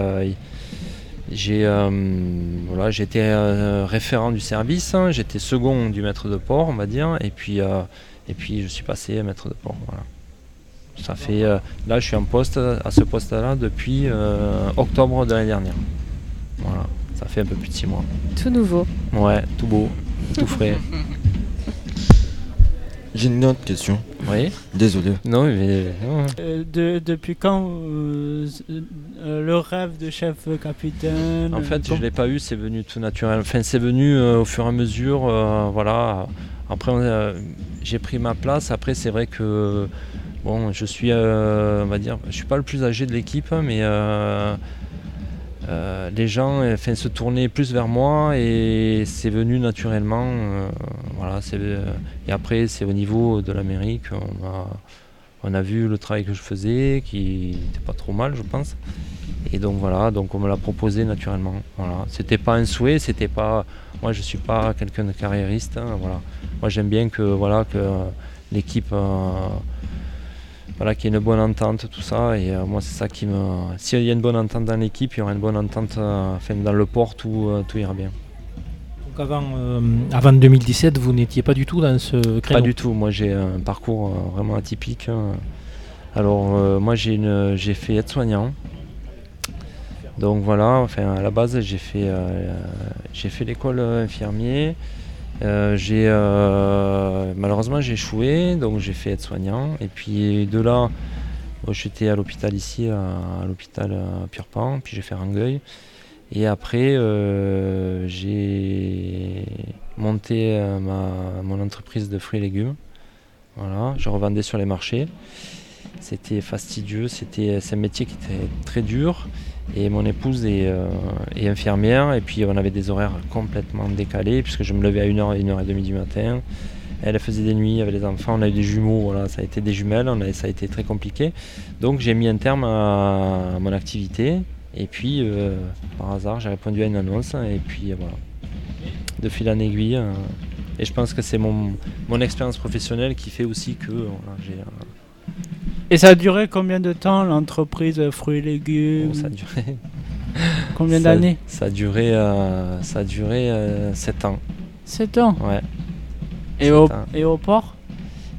j'ai euh, voilà, j'étais euh, référent du service, hein, j'étais second du maître de port, on va dire, et puis, euh, et puis je suis passé maître de port. Voilà. Ça fait, euh, là, je suis en poste à ce poste-là depuis octobre de l'année dernière. Voilà, ça fait un peu plus de six mois. Tout nouveau. Ouais, tout beau, tout frais. J'ai une autre question. Oui. Désolé. Non, mais non. Euh, de- depuis quand euh, euh, le rêve de chef capitaine En fait, je l'ai pas eu, c'est venu tout naturel. Enfin, c'est venu euh, au fur et à mesure. euh, voilà. Après, j'ai pris ma place. Après, c'est vrai que bon, je suis, euh, on va dire, je suis pas le plus âgé de l'équipe, mais euh, les gens euh, se tournaient plus vers moi et c'est venu naturellement. euh, voilà. et après, c'est au niveau de l'Amérique. On a, on a vu le travail que je faisais, qui n'était pas trop mal, je pense. Et donc voilà, donc on me l'a proposé naturellement. Voilà, c'était pas un souhait, c'était pas. Moi, je suis pas quelqu'un de carriériste. hein, voilà, moi j'aime bien que voilà que l'équipe, voilà, qu'il y ait une bonne entente, tout ça. Et euh, moi, c'est ça qui me. S'il y a une bonne entente dans l'équipe, il y aura une bonne entente, euh, enfin dans le port, tout, euh, tout ira bien. Donc avant, euh, avant 2017, vous n'étiez pas du tout dans ce créneau Pas du tout. Moi, j'ai un parcours vraiment atypique. hein. Alors, moi, j'ai une, j'ai fait aide-soignant. Donc voilà. Enfin, à la base, j'ai fait, j'ai fait l'école infirmier. Euh, j'ai euh, malheureusement j'ai échoué, donc j'ai fait aide-soignant. Et puis de là, moi, j'étais à l'hôpital ici, à, l'hôpital Purpan, puis j'ai fait Rangueil. Et après, euh, j'ai monté euh, ma, mon entreprise de fruits et légumes. Voilà, je revendais sur les marchés. C'était fastidieux, c'était, c'est un métier qui était très dur. Et mon épouse est, euh, est infirmière, et puis on avait des horaires complètement décalés, puisque je me levais à 1h, 1h30 du matin. Elle faisait des nuits avec les enfants, on a eu des jumeaux, voilà, ça a été des jumelles, ça a été très compliqué. Donc j'ai mis un terme à, mon activité, et puis euh, par hasard j'ai répondu à une annonce, et puis euh, voilà. De fil en aiguille. et je pense que c'est mon, expérience professionnelle qui fait aussi que j'ai. Euh, Et ça a duré combien de temps l'entreprise euh, fruits et légumes Bon, ça a duré. Combien d'années Ça a duré, euh, ça a duré 7 ans. 7 ans Ouais. Et au, Sept ans. et au port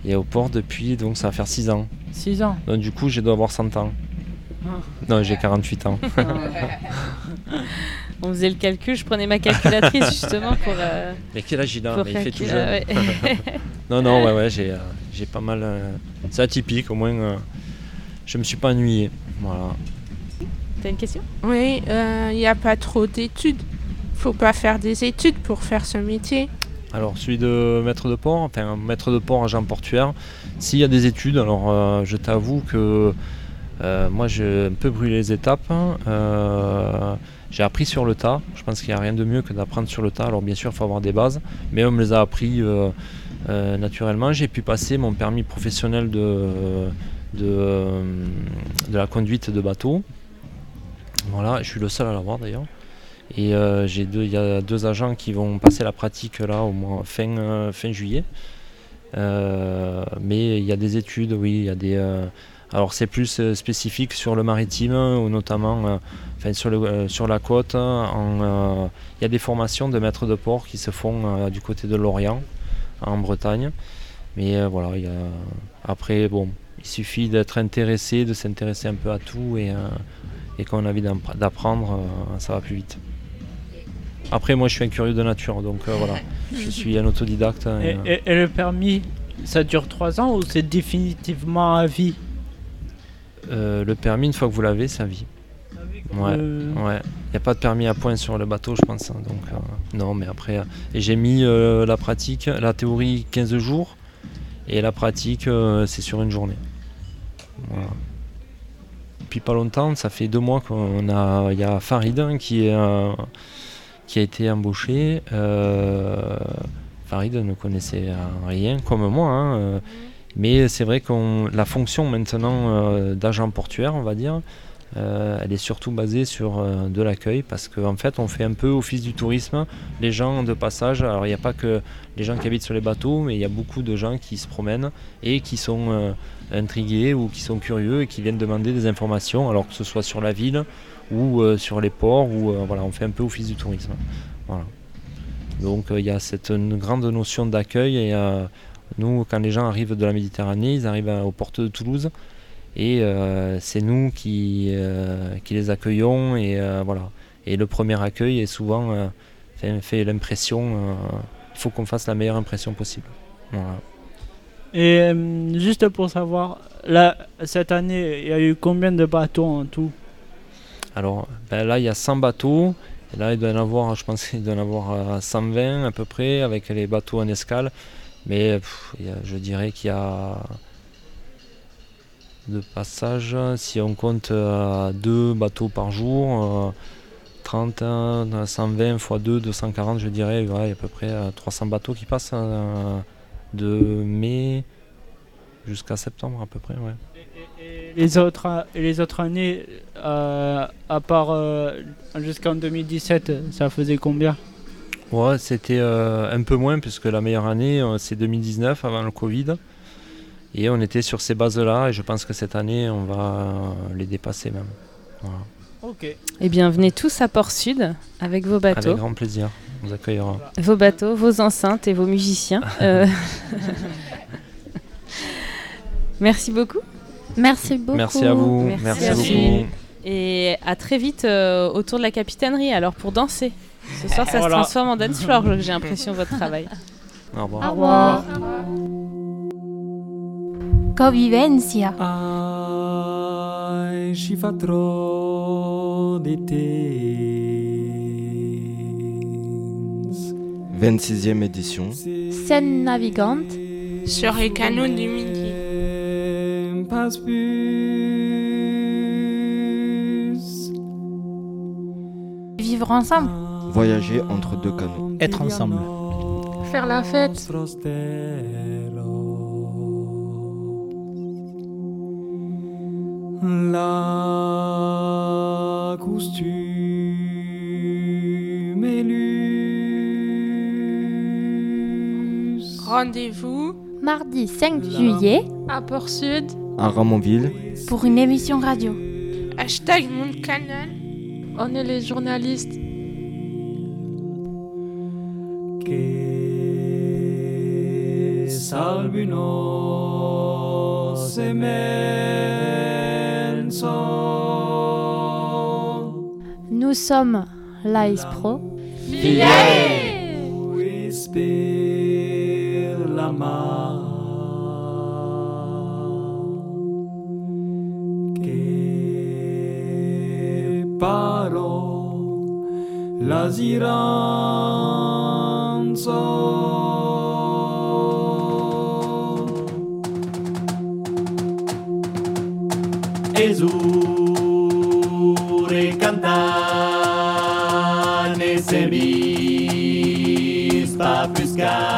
Et au port depuis, donc ça va faire 6 ans. 6 ans Donc du coup, je dois avoir 100 ans. Ah. Non, j'ai 48 ans. On faisait le calcul, je prenais ma calculatrice justement pour. euh, Mais quel âge il a Mais il fait tout calculer- jeune. ouais. non, non, ouais, ouais, j'ai, euh, j'ai pas mal. euh, c'est atypique, au moins, euh, je me suis pas ennuyé. Voilà. T'as une question? Oui, il n'y a pas trop d'études. Faut pas faire des études pour faire ce métier. Alors, celui de maître de port, enfin, maître de port, agent portuaire, s'il y a des études, alors euh, je t'avoue que euh, moi j'ai un peu brûlé les étapes. Euh, j'ai appris sur le tas. Je pense qu'il n'y a rien de mieux que d'apprendre sur le tas. Alors, bien sûr, il faut avoir des bases, mais on me les a appris euh, euh, naturellement. J'ai pu passer mon permis professionnel de, euh, de la conduite de bateau. Voilà, je suis le seul à l'avoir d'ailleurs. Et euh, il y a deux agents qui vont passer la pratique là au mois fin, fin juillet. Mais il y a des études, oui, il y a des. Alors c'est plus euh, spécifique sur le maritime ou notamment euh, enfin, sur, le, euh, sur la côte. euh, il y a des formations de maîtres de port qui se font euh, du côté de Lorient, en Bretagne. Mais euh, voilà, il y a... après, bon, il suffit d'être intéressé, de s'intéresser un peu à tout et, euh, et qu'on a envie d'appre- d'apprendre, euh, ça va plus vite. Après, moi, je suis un curieux de nature, donc euh, voilà, je suis un autodidacte. et, Et, euh, et- et le permis, ça dure 3 ans ou c'est définitivement à vie? Euh, le permis, une fois que vous l'avez, à vie. Ouais, Euh. ouais. Il n'y a pas de permis à point sur le bateau, je pense. hein, donc, euh, non, mais après. et j'ai mis euh, la pratique, la théorie 15 jours, et la pratique, c'est sur une journée. Voilà. Depuis pas longtemps, ça fait deux mois qu'on a. Il y a Farid hein, qui, est, qui a été embauché. Farid ne connaissait rien, comme moi. hein, mais c'est vrai que la fonction maintenant euh, d'agent portuaire, on va dire, euh, elle est surtout basée sur euh, de l'accueil parce qu'en fait on fait un peu office du tourisme. Les gens de passage, alors il n'y a pas que les gens qui habitent sur les bateaux, mais il y a beaucoup de gens qui se promènent et qui sont intrigués ou qui sont curieux et qui viennent demander des informations, alors que ce soit sur la ville ou sur les ports, ou voilà, on fait un peu office du tourisme. Donc il y a cette grande notion d'accueil et nous, quand les gens arrivent de la Méditerranée, ils arrivent aux portes de Toulouse et euh, c'est nous qui, euh, qui les accueillons et euh, voilà. Et le premier accueil est souvent fait, fait l'impression. il faut qu'on fasse la meilleure impression possible. Voilà. Et juste pour savoir, là, cette année, il y a eu combien de bateaux en tout? Alors ben là, il y a 100 bateaux. Et là, il doit y en avoir, je pense qu'il doit y en avoir euh, 120 à peu près avec les bateaux en escale. Mais je dirais qu'il y a de passage, si on compte euh, deux bateaux par jour, euh, 30, euh, 120 x 2, 240, je dirais, y a à peu près euh, 300 bateaux qui passent euh, de mai jusqu'à septembre à peu près. Ouais. les autres, et les autres années, euh, à part euh, jusqu'en 2017, ça faisait combien? Ouais, c'était euh, un peu moins puisque la meilleure année euh, c'est 2019 avant le Covid. Et on était sur ces bases-là et je pense que cette année on va euh, les dépasser même. Voilà. Ok. Eh bien, venez tous à Port-Sud avec vos bateaux. Avec grand plaisir, on vous accueillera. Vos bateaux, vos enceintes et vos musiciens. Euh, Merci beaucoup. Merci beaucoup. Merci à vous, merci, à beaucoup. Et à très vite euh, autour de la capitainerie, alors pour danser. Ce soir, ça Voilà. se transforme en dance floor, j'ai l'impression, votre travail. Au revoir. Au revoir. Convivencia. Ai și fa tro de temps. 26e édition. Scène navigante. Sur les canaux du Midi. Passe plus. Vivre ensemble. Voyager entre deux canaux. Être ensemble. Faire la fête. La costume. Rendez-vous Mardi 5 juillet. À Port-Sud. À Ramonville. Pour une émission radio. Hashtag mon canal. On est les journalistes. Salvino semenzo. Nous sommes l'AIS Pro. Ispir sky.